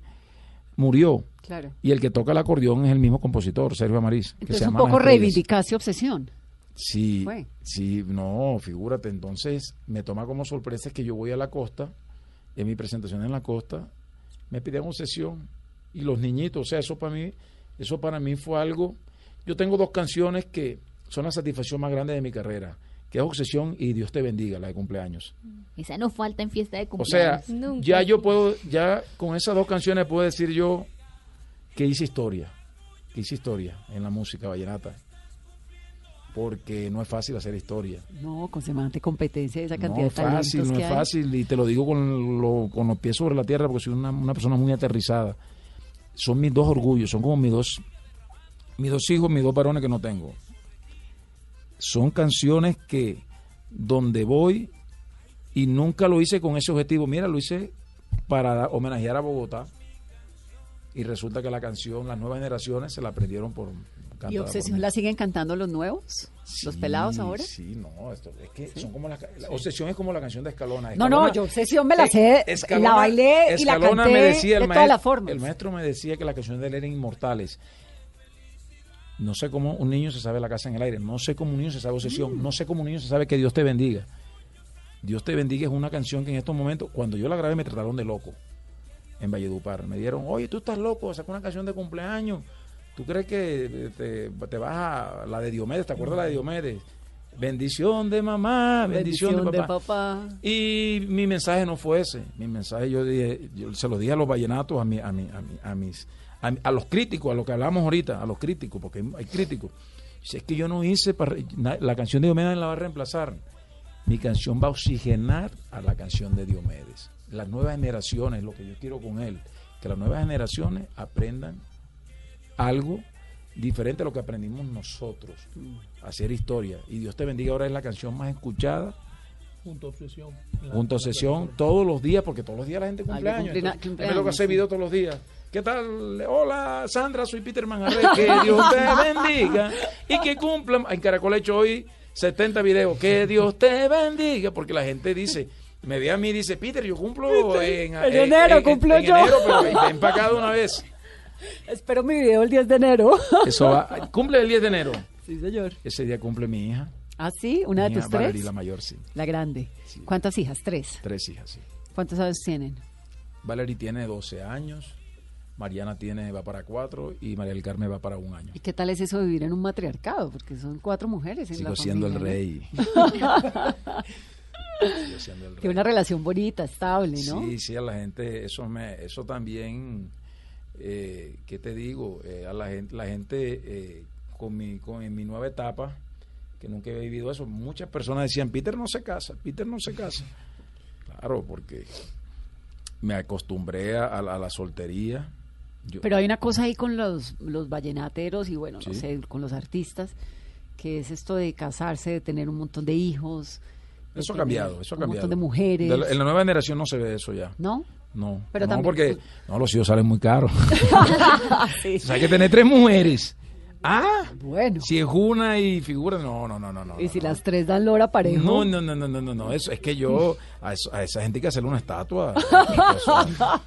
murió Claro. y el que toca el acordeón es el mismo compositor, Sergio Amariz. que Entonces se un llama poco reivindicaste obsesión. Sí, Fue. sí, no, figúrate, entonces me toma como sorpresa que yo voy a la costa, en mi presentación en la costa, me pidieron sesión y los niñitos, o sea, eso para mí, eso para mí fue algo, yo tengo dos canciones que son la satisfacción más grande de mi carrera, que es Obsesión y Dios te bendiga, la de cumpleaños. Esa no falta en fiesta de O sea, cumpleaños. Nunca. ya yo puedo, ya con esas dos canciones puedo decir yo que hice historia, que hice historia en la música vallenata, porque no es fácil hacer historia. No, con semejante competencia, esa cantidad No de es fácil, talentos no que es hay. fácil, y te lo digo con, lo- con los pies sobre la tierra porque soy una, una persona muy aterrizada. Son mis dos orgullos, son como mis dos, mis dos hijos, mis dos varones que no tengo. Son canciones que donde voy y nunca lo hice con ese objetivo. Mira, lo hice para homenajear a Bogotá y resulta que la canción, las nuevas generaciones se la aprendieron por cantada ¿Y obsesión la siguen cantando los nuevos? ¿Los Sí, pelados ahora? Sí, no, esto, es que son como las la obsesión es como la canción de Escalona. No, no, yo obsesión me la sé, Escalona- la bailé y la Escalona canté me decía el de maestro, todas las formas. El maestro me decía que las canciones de él eran inmortales. No sé cómo un niño se sabe la casa en el aire, no sé cómo un niño se sabe obsesión, Mm. no sé cómo un niño se sabe que Dios te bendiga. Dios te bendiga es una canción que en estos momentos, cuando yo la grabé, me trataron de loco en Valledupar. Me dieron, oye, tú estás loco, sacó una canción de cumpleaños. ¿Tú crees que te, te vas a la de Diomedes? ¿Te acuerdas la de Diomedes? Bendición de mamá, bendición, de, papá. Y mi mensaje no fue ese. Mi mensaje yo dije, yo se lo dije a los vallenatos, a, mi, a, mi- a, mi- a mis, a, los críticos, a lo que hablamos ahorita, a los críticos, porque hay, críticos. Si es que yo no hice, para, la canción de Diomedes la va a reemplazar. Mi canción va a oxigenar a la canción de Diomedes. Las nuevas generaciones, lo que yo quiero con él, que las nuevas generaciones aprendan algo diferente a lo que aprendimos nosotros, a hacer historia. Y Dios te bendiga, ahora es la canción más escuchada Junto a Obsesión. Junto a en la sesión plataforma. todos los días, porque todos los días la gente cumple Ay, entonces, me toca hacer video todos los días. ¿Qué tal? Hola, Sandra, soy Peter Manjarre. Que Dios te bendiga y que cumpla. En Caracol he hecho hoy 70 videos. Que Dios te bendiga, porque la gente dice. Me ve a mí y dice, Peter, yo cumplo en, En enero cumplo en yo. enero, pero ven, ven para acá de una vez. Espero mi video el 10 de enero. Eso va, cumple el 10 de enero. sí, señor. Ese día cumple mi hija. ¿Ah, sí? ¿Una de tus hija tres? Valerie, la mayor, sí. La grande. Sí. ¿Cuántas hijas? Tres. Tres hijas, sí. ¿Cuántos años tienen? Valerie tiene 12 años, Mariana tiene va para 4 y María del Carmen va para un año. ¿Y qué tal es eso de vivir en un matriarcado? Porque son cuatro mujeres en Sigo la siendo el rey. Sigo siendo el Que rey. una relación bonita, estable, ¿no? Sí, sí, a la gente, eso me, eso también, eh, ¿qué te digo? Eh, a la gente, la gente eh, con mi, con en mi nueva etapa, que nunca he vivido eso, muchas personas decían, Peter no se casa, Peter no se casa. Claro, porque me acostumbré a, a la, a la soltería. Yo- Pero hay una cosa ahí con los, los vallenateros y bueno, no sé, con los artistas, que es esto de casarse, de tener un montón de hijos. de Eso ha cambiado, eso ha un cambiado. montón de mujeres. De la- en la nueva generación no se ve eso ya. ¿No? No, Pero no también- porque no, los hijos salen muy caros. Sí. o sea, hay que tener tres mujeres. Ah, Bueno. si es una y figura, no, no, no, no, no. y si no. las tres dan lora parejo. No, no, no, no, no, no, no, eso es que yo a, eso- a esa gente hay que hacerle una estatua. Eso,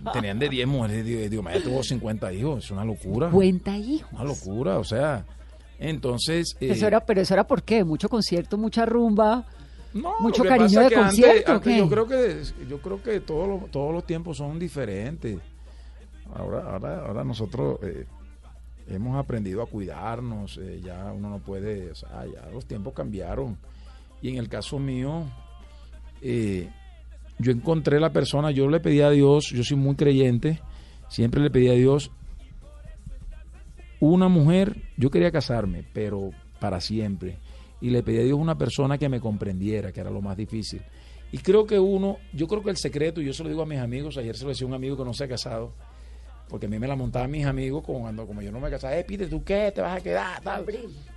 tenían de 10 mujeres, digo, "Maya, tuvo 50 hijos, es una locura. Cuenta hijos. Una locura, o sea, entonces eh, Eso era, pero eso era por qué, mucho concierto, mucha rumba. No, mucho cariño de antes- concierto. ¿o antes yo creo que yo creo que todos los, todos los tiempos son diferentes. Ahora ahora ahora nosotros eh, hemos aprendido a cuidarnos, eh, ya uno no puede, o sea, ya los tiempos cambiaron. Y en el caso mío eh, yo encontré la persona, yo le pedí a Dios, yo soy muy creyente, siempre le pedí a Dios una mujer, yo quería casarme, pero para siempre. Y le pedí a Dios una persona que me comprendiera, que era lo más difícil. Y creo que uno, yo creo que el secreto, y yo se lo digo a mis amigos, ayer se lo decía un amigo que no se ha casado, porque a mí me la montaban mis amigos como cuando como yo no me casaba, eh, Peter, ¿tú qué? ¿Te vas a quedar? Tal.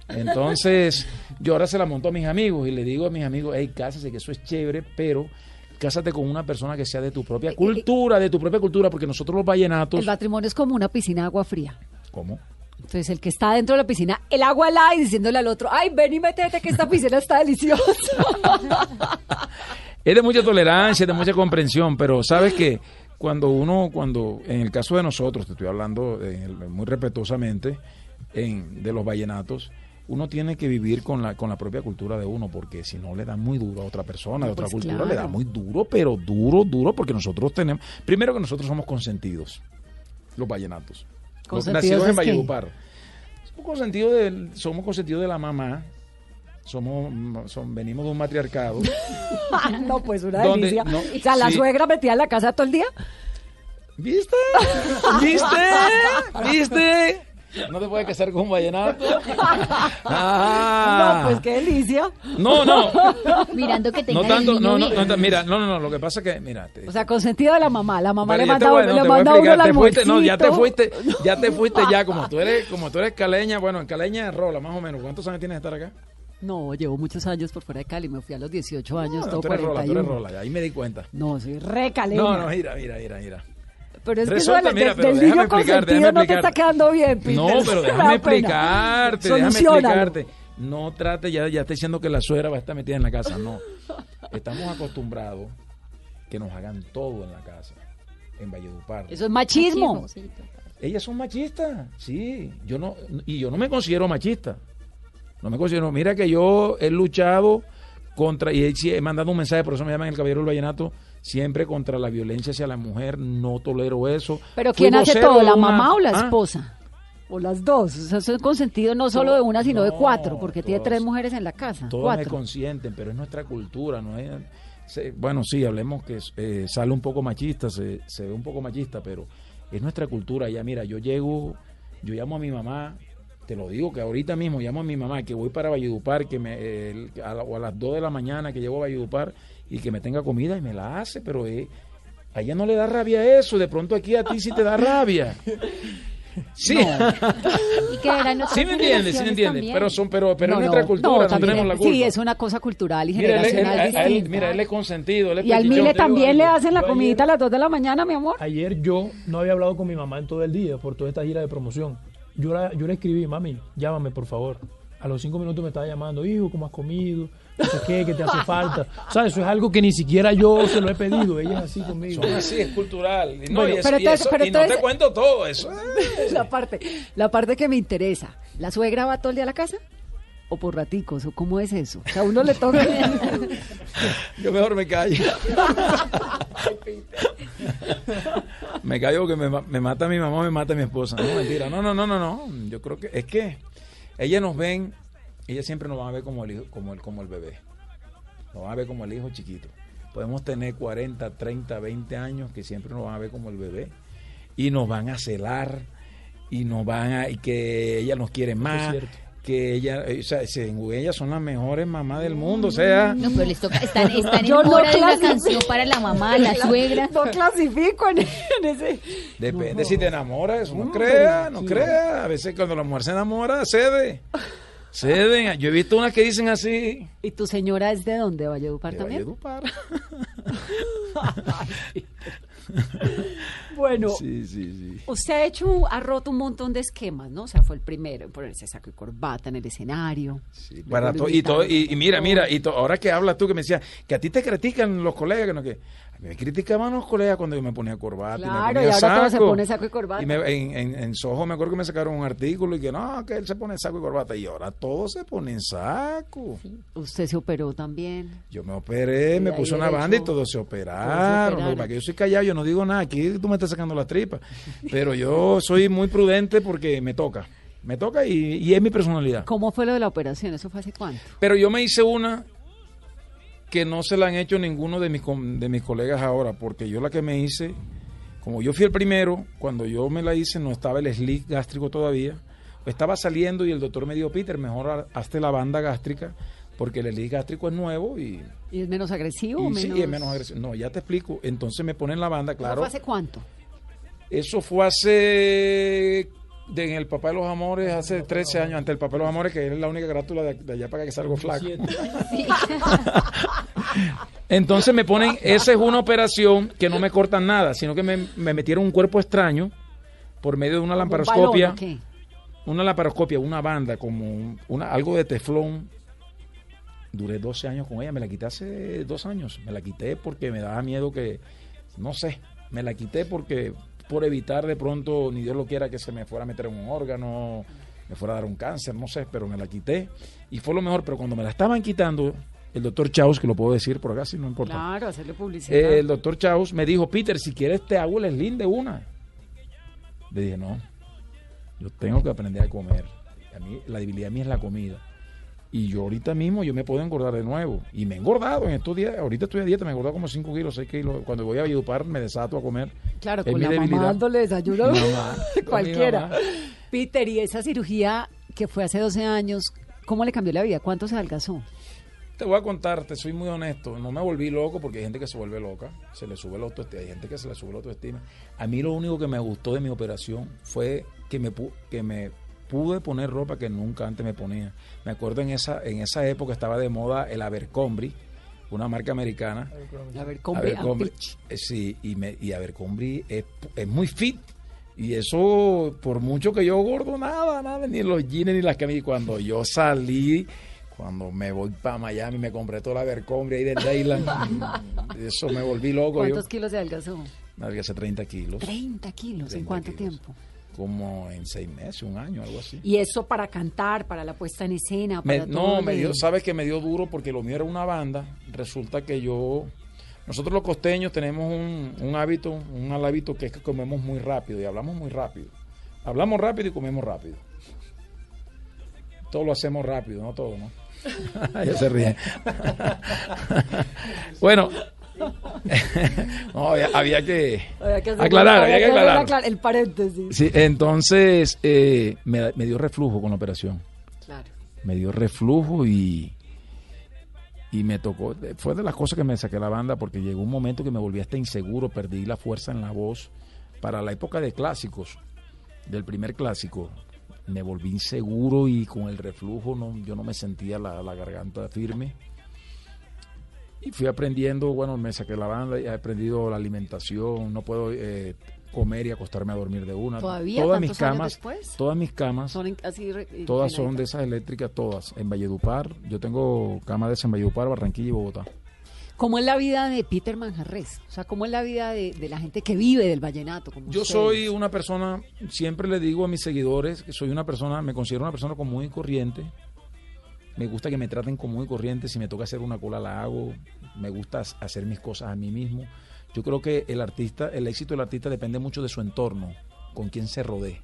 Entonces, yo ahora se la monto a mis amigos y le digo a mis amigos, hey, cásate, que eso es chévere, pero cásate con una persona que sea de tu propia cultura, de tu propia cultura, porque nosotros los vallenatos... El matrimonio es como una piscina de agua fría. ¿Cómo? Entonces el que está dentro de la piscina, el agua helada y diciéndole al otro, ay, ven y métete que esta piscina está deliciosa. Es de mucha tolerancia, es de mucha comprensión, pero sabes que cuando uno, cuando, en el caso de nosotros, te estoy hablando eh, muy respetuosamente, en, de los vallenatos, uno tiene que vivir con la, con la propia cultura de uno, porque si no le da muy duro a otra persona, de otra Pues cultura, claro. le da muy duro, pero duro, duro, porque nosotros tenemos, primero que nosotros somos consentidos, los vallenatos, los ¿Consentidos nacidos en? Valledupar. Somos consentidos de, somos consentidos de la mamá, somos, son, venimos de un matriarcado. no, pues una delicia. No, o sea, la sí. suegra metida en la casa todo el día. ¿Viste? ¿Viste? ¿Viste? No te puedes casar con un vallenato. Ah. No, pues qué delicia. No, no. Mirando que tenga No tanto, el niño no, no, no, mira, no, no, no, lo que pasa es que, mira, te- O sea, consentido de la mamá. La mamá pero le manda, voy- no, le manda a uno fuiste, no, ya te fuiste, ya te fuiste ya, como tú eres, como tú eres caleña, bueno, en caleña rola, más o menos. ¿Cuántos años tienes de estar acá? No, llevo muchos años por fuera de Cali. Me fui a los 18 años, No, todo tú eres rola, tú 41. eres rola, ya, ahí me di cuenta. No, soy re caleña. No, no, mira, mira, mira, mira. Pero es que eso del, mira, del- pero del déjame niño consentido no te está quedando bien, Peter. No, pero déjame explicarte, déjame explicarte. No trate, ya, ya está diciendo que la suegra va a estar metida en la casa. No. Estamos acostumbrados que nos hagan todo en la casa, en Valledupar. Eso es machismo. Machismo. Ellas son machistas, sí. Yo no, y yo no me considero machista. No me considero. Mira que yo he luchado contra, y he, mandado un mensaje, por eso me llaman el Caballero del Vallenato, siempre contra la violencia hacia la mujer. No tolero eso. Pero Fui ¿quién hace todo? ¿La una- mamá o la Ah, esposa? O las dos. O sea, eso es consentido no solo de una, sino de cuatro, porque tiene tres mujeres en la casa. Todos me Cuatro. consienten, pero es nuestra cultura, no es... se- bueno, sí, hablemos que eh, sale un poco machista, se, se ve un poco machista, pero es nuestra cultura. Ya mira, yo llego, yo llamo a mi mamá, te lo digo que ahorita mismo llamo a mi mamá, que voy para Valledupar, que me, eh, el- a la- o a las 2 de la mañana que llego a Valledupar y que me tenga comida y me la hace, pero eh, a ella no le da rabia eso, de pronto aquí a ti sí te da rabia. Sí, Y que eran otras sí me entiendes, sí me entiendes, también. pero son, pero, pero No, es nuestra no, cultura, no, tenemos la culpa. Sí, es una cosa cultural y Mira, él, él- generacional a- él- mira, él es consentido. Él es y al Mile digo también le hacen la Yo comidita a las dos de la mañana, mi amor. Ayer yo no había hablado con mi mamá en todo el día por toda esta gira de promoción. Yo, la- yo le escribí, mami, llámame por favor. A los cinco minutos me estaba llamando, hijo, ¿cómo has comido? No sé qué, ¿qué te hace falta? O sea, eso es algo que ni siquiera yo se lo he pedido. Ella es así conmigo. Son así, es cultural. Y, no, Bueno, y eso- pero y eso- pero y no te cuento todo eso. la parte, la parte que me interesa. ¿La suegra va todo el día a la casa? ¿O por raticos? ¿O cómo es eso? O sea, a uno le toca... Yo mejor me callo. me callo porque me, me mata mi mamá, me mata mi esposa. No, mentira. No, no, no, no, no. Yo creo que es que ellas nos ven, ellas siempre nos van a ver como el hijo, como el, como el bebé. Nos van a ver como el hijo chiquito. Podemos tener 40, 30, 20 años que siempre nos van a ver como el bebé. Y nos van a celar. Y nos van a, y que ella nos quiere más. Que ella, eh, o sea, según ellas son las mejores mamás del mundo. O sea, No, pero les toca, están, están en no de una canción para la mamá, la suegra. No clasifico en, en ese... Depende si te enamoras, eso no Hombre, crea, no sí. crea. A veces cuando la mujer se enamora, cede. Ceden. Yo he visto unas que dicen así. ¿Y tu señora es de dónde? ¿Valledupar de también? Valledupar. Bueno, Sí, sí, sí. usted ha hecho, ha roto un montón de esquemas, ¿no? O sea, fue el primero en ponerse saco y corbata en el escenario. Sí, para y, todo, y, y mira, mira, y to- ahora que hablas tú que me decías que a ti te critican los colegas, que no que me criticaban los colegas cuando yo me ponía corbata y me Claro, ponía y ahora todo se saco. pone saco y corbata. Y me- en, en, en Soho me acuerdo que me sacaron un artículo y que no, que él se pone saco y corbata y ahora todos se ponen saco. Usted se operó también. Yo me operé, Y me puse una banda y todos se operaron. Para que yo soy callado, yo no digo nada. Aquí tú me estás sacando la tripa. Pero yo soy muy prudente porque me toca. Me toca y, y es mi personalidad. ¿Cómo fue lo de la operación? ¿Eso fue hace cuánto? Pero yo me hice una que no se la han hecho ninguno de mis, de mis colegas ahora, porque yo la que me hice, como yo fui el primero, cuando yo me la hice no estaba el slick gástrico todavía, estaba saliendo y el doctor me dijo, Peter, mejor ha- hazte la banda gástrica, porque el slick gástrico es nuevo y, ¿Y es menos agresivo o y sí, menos...? es menos agresivo. No, ya te explico. Entonces me ponen la banda, ¿Eso claro. fue hace cuánto? Eso fue hace de, en el Papá de los Amores, hace 13 años, ante el Papá de los Amores, que es la única carátula de, de allá para que salga flaco. Entonces me ponen, esa es una operación que no me cortan nada, sino que me, me metieron un cuerpo extraño por medio de una ¿Un lamparoscopia, balón una lamparoscopia, una banda, como un- una, algo de teflón. Duré 12 años con ella, me la quité hace dos años, me la quité porque me daba miedo que, no sé, me la quité porque por evitar de pronto, ni Dios lo quiera, que se me fuera a meter en un órgano, me fuera a dar un cáncer, no sé, pero me la quité y fue lo mejor, pero cuando me la estaban quitando, el doctor Chaus, que lo puedo decir por acá, si no importa. Claro, hacerle publicidad. Eh, el doctor Chaus me dijo, Peter, si quieres te hago el slim de una. Le dije, no, yo tengo que aprender a comer. A mí, la debilidad mía es la comida. Y yo ahorita mismo yo me puedo engordar de nuevo. Y me he engordado en estos días. Ahorita estoy a dieta, me he engordado como 5 kilos, 6 kilos. Cuando voy a Valledupar me desato a comer. Claro, Es con mi la mamá dándole desayuno. Mamá, Cualquiera. Peter, y esa cirugía que fue hace 12 años, ¿cómo le cambió la vida? ¿Cuánto se adelgazó? Te voy a contar, te soy muy honesto. No me volví loco porque hay gente que se vuelve loca. Se le sube la autoestima. Hay gente que se le sube la autoestima. A mí lo único que me gustó de mi operación fue que me, que me pude poner ropa que nunca antes me ponía. Me acuerdo en esa, en esa época estaba de moda el Abercrombie, una marca americana. Abercrombie, eh, sí, y, me, y Abercrombie es, es muy fit. Y eso, por mucho que yo gordo, nada, nada, ni los jeans ni las camisas. Cuando yo salí, cuando me voy para Miami, me compré toda la Abercrombie ahí del Dayland. eso me volví loco. Yo, ¿Cuántos kilos se adelgazó? me hace 30 kilos. 30 kilos. ¿En 30 cuánto kilos. tiempo? Como en seis meses, un año, algo así. Y eso para cantar, para la puesta en escena, Me- para no, me dio, sabes que me dio duro porque lo mío era una banda. Resulta que yo, nosotros los costeños tenemos un, un hábito, un mal hábito que es que comemos muy rápido y hablamos muy rápido. Hablamos rápido y comemos rápido. Todo lo hacemos rápido, no todo, ¿no? ya se ríen. bueno, no, había, había que Había que hacer- aclarar, había que hacer aclarar. aclar- El paréntesis. Sí, entonces eh, me, me dio reflujo con la operación Claro. me dio reflujo y, y me tocó, fue de las cosas que me saqué la banda porque llegó un momento que me volví hasta inseguro, perdí la fuerza en la voz. Para la época de clásicos, del primer clásico, me volví inseguro y con el reflujo no, yo no me sentía la, la garganta firme. Y fui aprendiendo, bueno, me saqué la banda y he aprendido la alimentación, no puedo eh, comer y acostarme a dormir de una. ¿Todavía? Todas mis ¿Tantos años camas, después? todas mis camas Son en- así Todas son de esas eléctricas, todas. En Valledupar, yo tengo cama de esas en Valledupar, Barranquilla y Bogotá. ¿Cómo es la vida de Peter Manjarres? O sea, ¿cómo es la vida de, de la gente que vive del vallenato? como Yo ustedes? soy una persona, siempre le digo a mis seguidores que soy una persona, me considero una persona común y corriente. Me gusta que me traten común y corriente. Si me toca hacer una cola, la hago. Me gusta hacer mis cosas a mí mismo. Yo creo que el artista, el éxito del artista depende mucho de su entorno, con quién se rodee.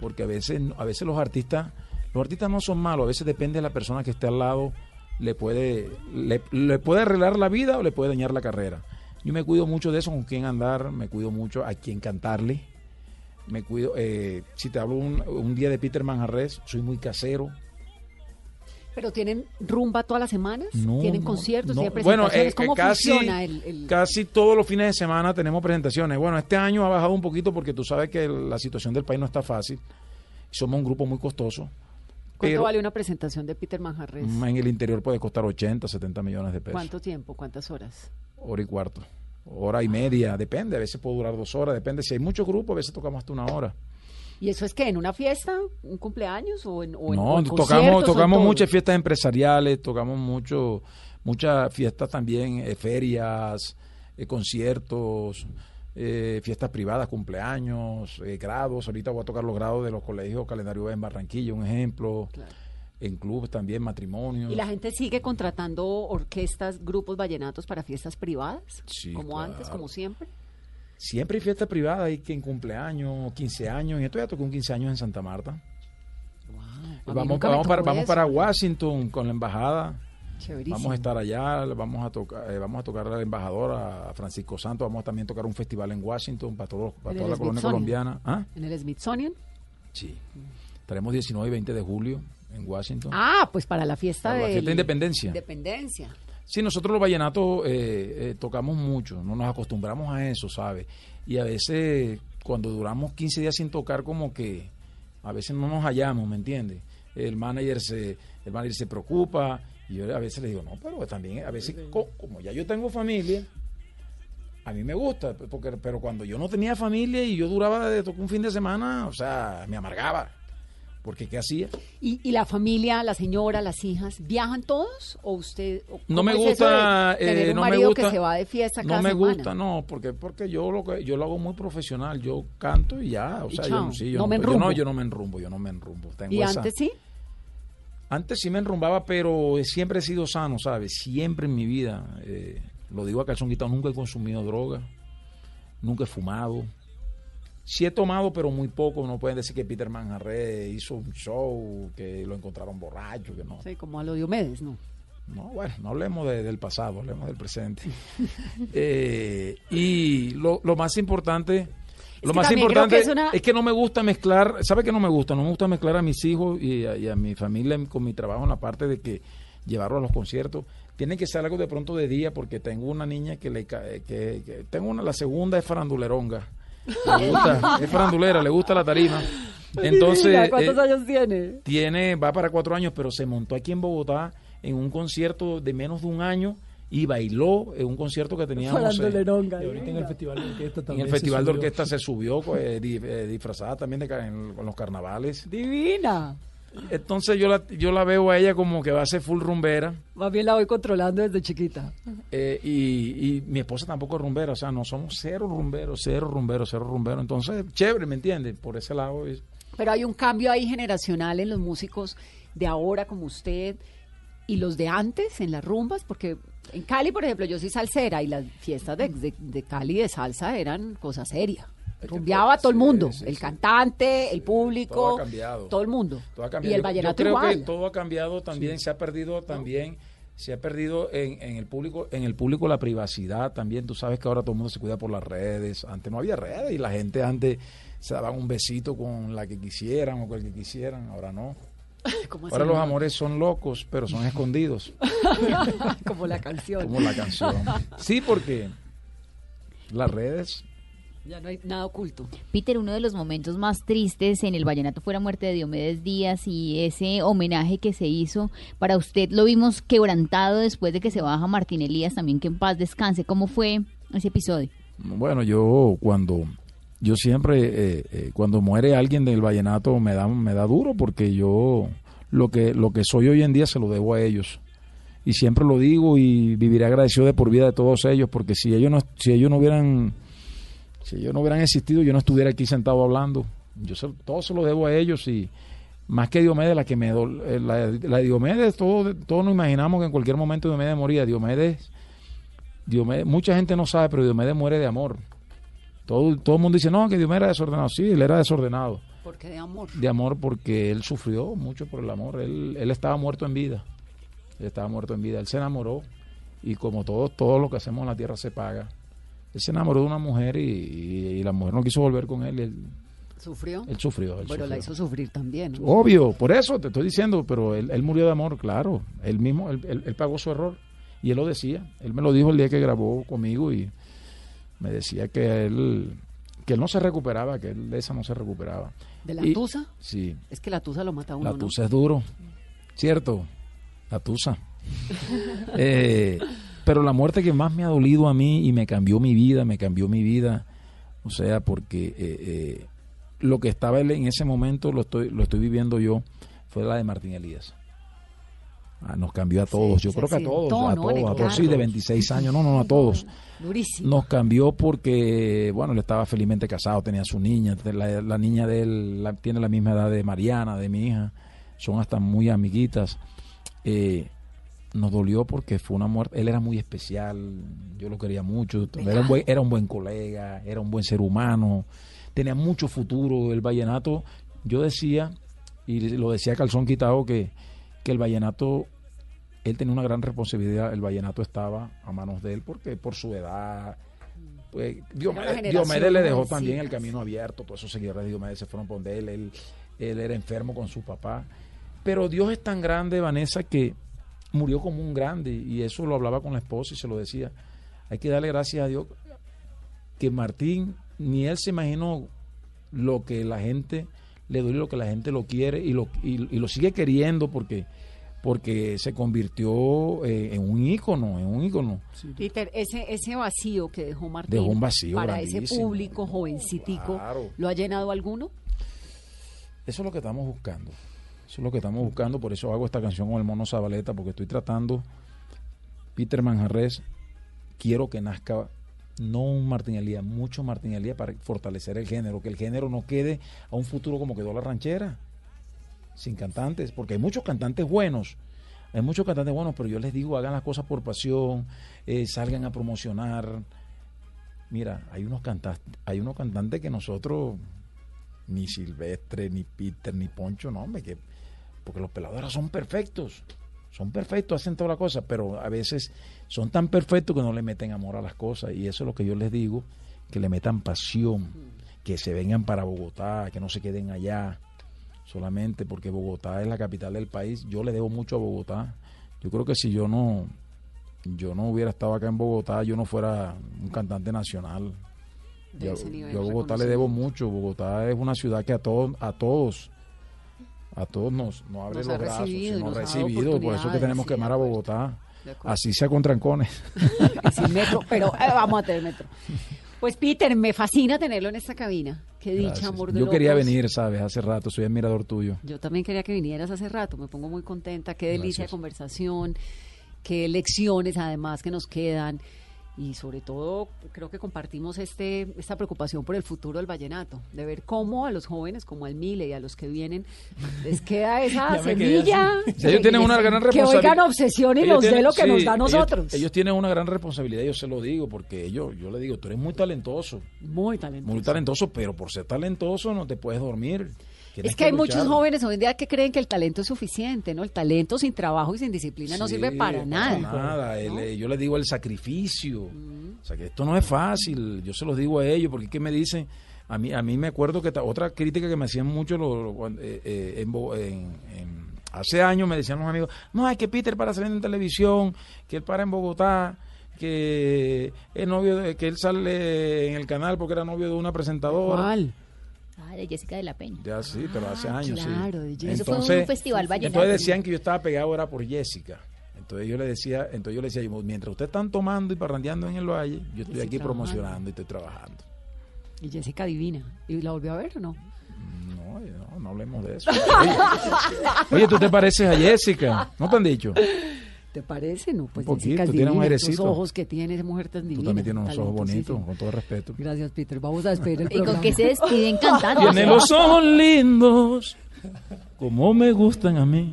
Porque a veces, a veces los artistas, los artistas no son malos, a veces depende de la persona que esté al lado, le puede, le, le puede arreglar la vida o le puede dañar la carrera. Yo me cuido mucho de eso, con quién andar, me cuido mucho a quién cantarle. Me cuido, eh, si te hablo un, un día de Peter Manjarres, soy muy casero. ¿Pero tienen rumba todas las semanas? No, ¿Tienen no, conciertos? no. ¿Tienen Bueno, presentaciones? eh, ¿Cómo casi, funciona el, el- casi todos los fines de semana tenemos presentaciones. Bueno, este año ha bajado un poquito porque tú sabes que la situación del país no está fácil. Somos un grupo muy costoso. ¿Cuánto Pero vale una presentación de Peter Manjarres? en el interior puede costar 80, 70 millones de pesos. ¿Cuánto tiempo? ¿Cuántas horas? Hora y cuarto. hora y media, depende, a veces puede durar dos horas, depende. Si hay muchos grupos, a veces tocamos hasta una hora. ¿Y eso es que en una fiesta, un cumpleaños o en, o No, en tocamos, conciertos o en tocamos muchas fiestas empresariales, tocamos mucho, muchas fiestas también, eh, ferias, eh, conciertos, eh, fiestas privadas, cumpleaños, eh, grados. Ahorita voy a tocar los grados de los colegios Calendario B en Barranquilla, un ejemplo. Claro. En clubes también, matrimonios. ¿Y la gente sigue contratando orquestas, grupos vallenatos para fiestas privadas? Sí, como claro. antes, como siempre. Siempre hay fiestas privadas, hay que en cumpleaños, 15 años. Y esto ya toqué un 15 años en Santa Marta. Wow. A Vamos, vamos, para, tocó vamos para Washington con la embajada. Chéverísimo. Vamos a estar allá, vamos a tocar, eh, vamos a tocar al embajador a Francisco Santos, vamos a también tocar un festival en Washington para todos, para toda la colonia colombiana. ¿Ah? ¿En el Smithsonian? Sí. Estaremos 19 y 20 de julio en Washington. Ah, pues para la fiesta Para la de fiesta de Independencia. Independencia. Sí, nosotros los vallenatos eh, eh, tocamos mucho, no nos acostumbramos a eso, ¿sabes? Y a veces cuando duramos 15 días sin tocar como que a veces no nos hallamos, ¿me entiendes? El manager se el manager se preocupa y yo a veces le digo, "No, pero también a veces co- como ya yo tengo familia, a mí me gusta, porque pero cuando yo no tenía familia y yo duraba de tocar un fin de semana, o sea, me amargaba. Porque ¿qué hacía? ¿Y, y la familia, la señora, las hijas, viajan todos o usted? o No me gusta, tener eh, un no me marido gusta. que se va de fiesta No cada me semana? gusta, no, porque porque yo lo que- yo lo hago muy profesional, yo canto y ya, o sea, yo, no- sí, yo No me yo enrumbo. no, yo no me enrumbo, yo no me enrumbo. Tengo ¿Y esa- antes sí? Antes sí me enrumbaba, pero siempre he sido sano, ¿sabes? Siempre en mi vida, eh, lo digo a calzón quitado, nunca he consumido droga, nunca he fumado. Sí he tomado, pero muy poco. No pueden decir que Peter Manjarre hizo un show, que lo encontraron borracho, que no. Sí, como a lo Diomedes, ¿no? No, bueno, no hablemos de- del pasado, hablemos del presente. Eh, y lo, lo más importante, lo que más importante que es, que no me gusta mezclar, ¿sabe qué no me gusta? No me gusta mezclar a mis hijos y a, y a mi familia con mi trabajo en la parte de que llevarlo a los conciertos. Tiene que ser algo de pronto de día porque tengo una niña que le eh, que, que- tengo una, la segunda es faranduleronga. Le gusta, es farandulera, le gusta la tarima. Entonces, ¿Cuántos eh, años tiene? tiene, va para cuatro años, pero se montó aquí en Bogotá en un concierto de menos de un año y bailó en un concierto que teníamos eh, Faranduleronga, Y ahorita en el Festival de Orquesta en el se Festival de subió. Orquesta se subió eh, di- eh, disfrazada también de en, los carnavales. Divina. Entonces yo la, yo la veo a ella como que va a ser full rumbera Más bien la voy controlando desde chiquita. eh, y, y mi esposa tampoco es rumbera, o sea, no somos cero rumberos, cero rumberos, cero rumberos. Entonces, chévere, ¿me entiendes? Por ese lado es- Pero hay un cambio ahí generacional en los músicos de ahora como usted y los de antes en las rumbas, porque en Cali, por ejemplo, yo soy salsera y las fiestas de, de, de Cali de salsa eran cosa seria. Rumbeaba todo- el mundo, sí, el cantante, el público, todo ha cambiado. todo el mundo. Todo ha Y el Yo- vallenato yo creo igual. que todo ha cambiado también, se ha perdido también, se ha perdido en, en el público, en el público la privacidad también. Tú sabes que ahora todo el mundo se cuida por las redes. Antes no había redes y la gente antes se daban un besito con la que quisieran o con el que quisieran. Ahora no. ¿Cómo se Ahora los amores son locos, pero son escondidos, como la canción. como la canción. Sí, porque las redes Ya no hay nada oculto. Peter, uno de los momentos más tristes en el Vallenato fue la muerte de Diomedes Díaz y ese homenaje que se hizo para usted lo vimos quebrantado después de que se baja Martín Elías, también que en paz descanse. ¿Cómo fue ese episodio? Bueno, yo cuando yo siempre eh, eh, cuando muere alguien del vallenato me da me da duro porque yo lo que lo que soy hoy en día se lo debo a ellos y siempre lo digo y viviré agradecido de por vida de todos ellos porque si ellos no si ellos no hubieran si ellos no hubieran existido yo no estuviera aquí sentado hablando yo se- todo se lo debo a ellos y más que Diomedes la que me eh, la, la de Diomedes todo todos nos imaginamos que en cualquier momento Diomedes moría Diomedes Diomedes, mucha gente no sabe, pero Diomedes muere de amor. Todo, todo el mundo dice, no, que Diomedes era desordenado. Sí, él era desordenado. Porque de amor. De amor porque él sufrió mucho por el amor. Él, él estaba muerto en vida. Él estaba muerto en vida. Él se enamoró y como todo, todo lo que hacemos en la tierra se paga. Él se enamoró de una mujer y, y- y la mujer no quiso volver con él. Él, ¿Sufrió? él sufrió. él bueno, la sufrió. hizo sufrir también. ¿no? Obvio, por eso te estoy diciendo, pero él, él murió de amor, claro. Él mismo, él, él- él pagó su error. Y él lo decía. Él me lo dijo el día que grabó conmigo y me decía que él, que él no se recuperaba, que él de esa no se recuperaba. ¿De la Y- tusa? Sí, Es que la tusa lo mata a uno, la ¿no? tusa es duro, ¿cierto? La tusa. Eh, pero la muerte que más me ha dolido a mí y me cambió mi vida, me cambió mi vida, o sea, porque eh, eh, lo que estaba en ese momento lo estoy, lo estoy viviendo yo, fue la de Martín Elías. Ah, nos cambió a todos, yo sí, creo que a todos, todo, a todos, a todos, sí, de 26 años, no, no, a todos. Durísimo. Nos cambió porque, bueno, él estaba felizmente casado, tenía su niña, la, la niña de él la- tiene la misma edad de Mariana, de mi hija, son hasta muy amiguitas. Eh, nos dolió porque fue una muerte, él era muy especial, yo lo quería mucho, era un, buen, era un buen colega, era un buen ser humano, tenía mucho futuro el vallenato. Yo decía, y lo decía Calzón Quitado, que, que el vallenato él tenía una gran responsabilidad, el vallenato estaba a manos de él porque por su edad, pues, Diomedes, Diomedes le dejó también el camino abierto, todos esos seguidores de Diomedes se fueron por donde él, él, él era enfermo con su papá, pero Dios es tan grande, Vanessa, que murió como un grande y eso lo hablaba con la esposa y se lo decía, hay que darle gracias a Dios que Martín ni él se imaginó lo que la gente le duele, lo que la gente lo quiere y lo, y, y lo sigue queriendo porque porque se convirtió eh, en un ícono, en un ícono. Peter, ese, ese vacío que dejó Martín Dejó un vacío para ese público jovencitico, Claro. ¿lo ha llenado alguno? Eso es lo que estamos buscando. Eso es lo que estamos buscando, por eso hago esta canción con el mono Zabaleta, porque estoy tratando, Peter Manjarres, quiero que nazca no un Martín Elías, mucho Martín Elías para fortalecer el género, que el género no quede a un futuro como quedó la ranchera, sin cantantes, porque hay muchos cantantes buenos, hay muchos cantantes buenos, pero yo les digo, hagan las cosas por pasión, eh, salgan a promocionar. Mira, hay unos cantantes, hay unos cantantes que nosotros, ni Silvestre, ni Peter, ni Poncho, no, hombre, que, porque los pelados ahora son perfectos, son perfectos, hacen toda la cosa, pero a veces son tan perfectos que no le meten amor a las cosas, y eso es lo que yo les digo, que le metan pasión, que se vengan para Bogotá, que no se queden allá solamente porque Bogotá es la capital del país. Yo le debo mucho a Bogotá. Yo creo que si yo no yo no hubiera estado acá en Bogotá, yo no fuera un cantante nacional. De Yo, yo a Bogotá le debo mucho. Bogotá es una ciudad que a todos a todos a todos nos, nos abre Nos los brazos, recibido nos ha recibido, por eso es que tenemos que sí, de amar a. Bogotá. Así sea con trancones. Y sin metro, pero eh, vamos a tener metro. Pues Peter, me fascina tenerlo en esta cabina. Qué dicha, Gracias. amor de Yo quería venir, sabes, hace rato, soy admirador tuyo. Yo también quería que vinieras hace rato, me pongo muy contenta, qué delicia de conversación, qué lecciones además que nos quedan y sobre todo creo que compartimos este esta preocupación por el futuro del vallenato, de ver cómo a los jóvenes como al Mile y a los que vienen les queda esa semilla. Sí, ellos tienen una gran Que responsabilidad. oigan obsesión y Ellos nos dé tienen- lo que sí, nos da a nosotros. Ellos, tienen una gran responsabilidad, yo se lo digo, porque ellos, yo le digo, tú eres muy talentoso, muy talentosos. muy talentoso, pero por ser talentoso no te puedes dormir. Es que hay luchar. muchos jóvenes hoy en día que creen que el talento es suficiente, ¿no? El talento sin trabajo y sin disciplina no sirve para nada. nada. El, ¿no? eh, yo les digo el sacrificio. O sea, que esto no es fácil. Yo se los digo a ellos, porque es que me dicen, a mí, a mí me acuerdo que ta- otra crítica que me hacían mucho lo- eh, eh, en, Bo- en- en- hace años me decían los amigos, no, es que Peter para salir en televisión, que él para en Bogotá, que es novio de- que él sale en el canal porque era novio de una presentadora. ¿Cuál? Ah, de Jessica de la Peña. Ya sí, pero hace Ah, años claro, de sí. Jessica. Eso fue un festival vallenato. Entonces decían que yo estaba pegado era por Jessica. Entonces yo le decía, entonces yo le decía, mientras ustedes están tomando y parrandeando en el valle, yo estoy aquí trabajando. promocionando y estoy trabajando. Y Jessica Divina. ¿Y la volvió a ver o no? No, no, no hablemos de eso. Oye, tú te pareces a Jessica, ¿no te han dicho? ¿Te parece? No, pues Un poquito, tiene un. Esos ojos que tiene esa mujer tan divina. Tú también tienes unos ojos bonitos, con todo respeto. Gracias, Peter. Vamos a despedir el ¿Y con qué se despiden cantando? Tiene los ojos lindos, como me gustan a mí.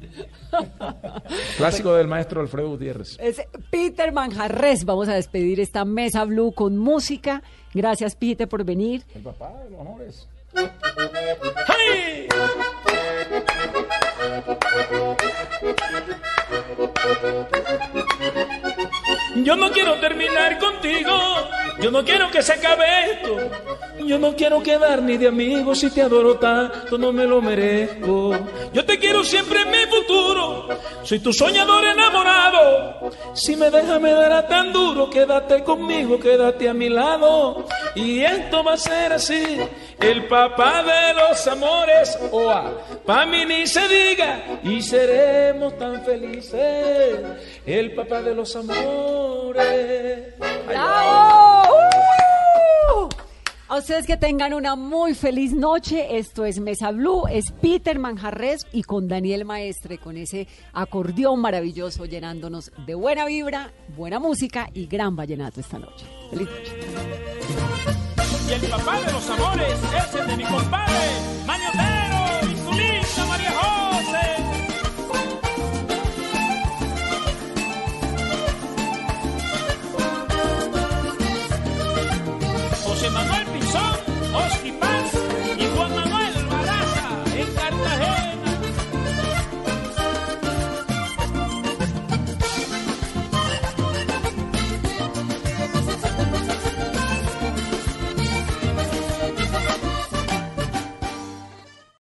Clásico del maestro Alfredo Gutiérrez. Es Peter Manjarres. Vamos a despedir esta mesa blue con música. Gracias, Peter, por venir. El papá de los amores. ¡Hey! Yo no quiero terminar contigo, yo no quiero que se acabe esto, yo no quiero quedar ni de amigos si te adoro tanto, no me lo merezco. Yo te quiero siempre en mi futuro, soy tu soñador enamorado. Si me dejas me dará tan duro, quédate conmigo, quédate a mi lado. Y esto va a ser así, El papá de los amores, oa, pa' mí ni se diga, y seremos tan felices. El papá de los amores. ¡Bravo! ¡Uh! A ustedes que tengan una muy feliz noche. Esto es Mesa Blue, es Peter Manjarres y con Daniel Maestre, con ese acordeón maravilloso llenándonos de buena vibra, buena música y gran vallenato esta noche. Feliz noche. Y el papá de los amores es el de mi compadre, Maño.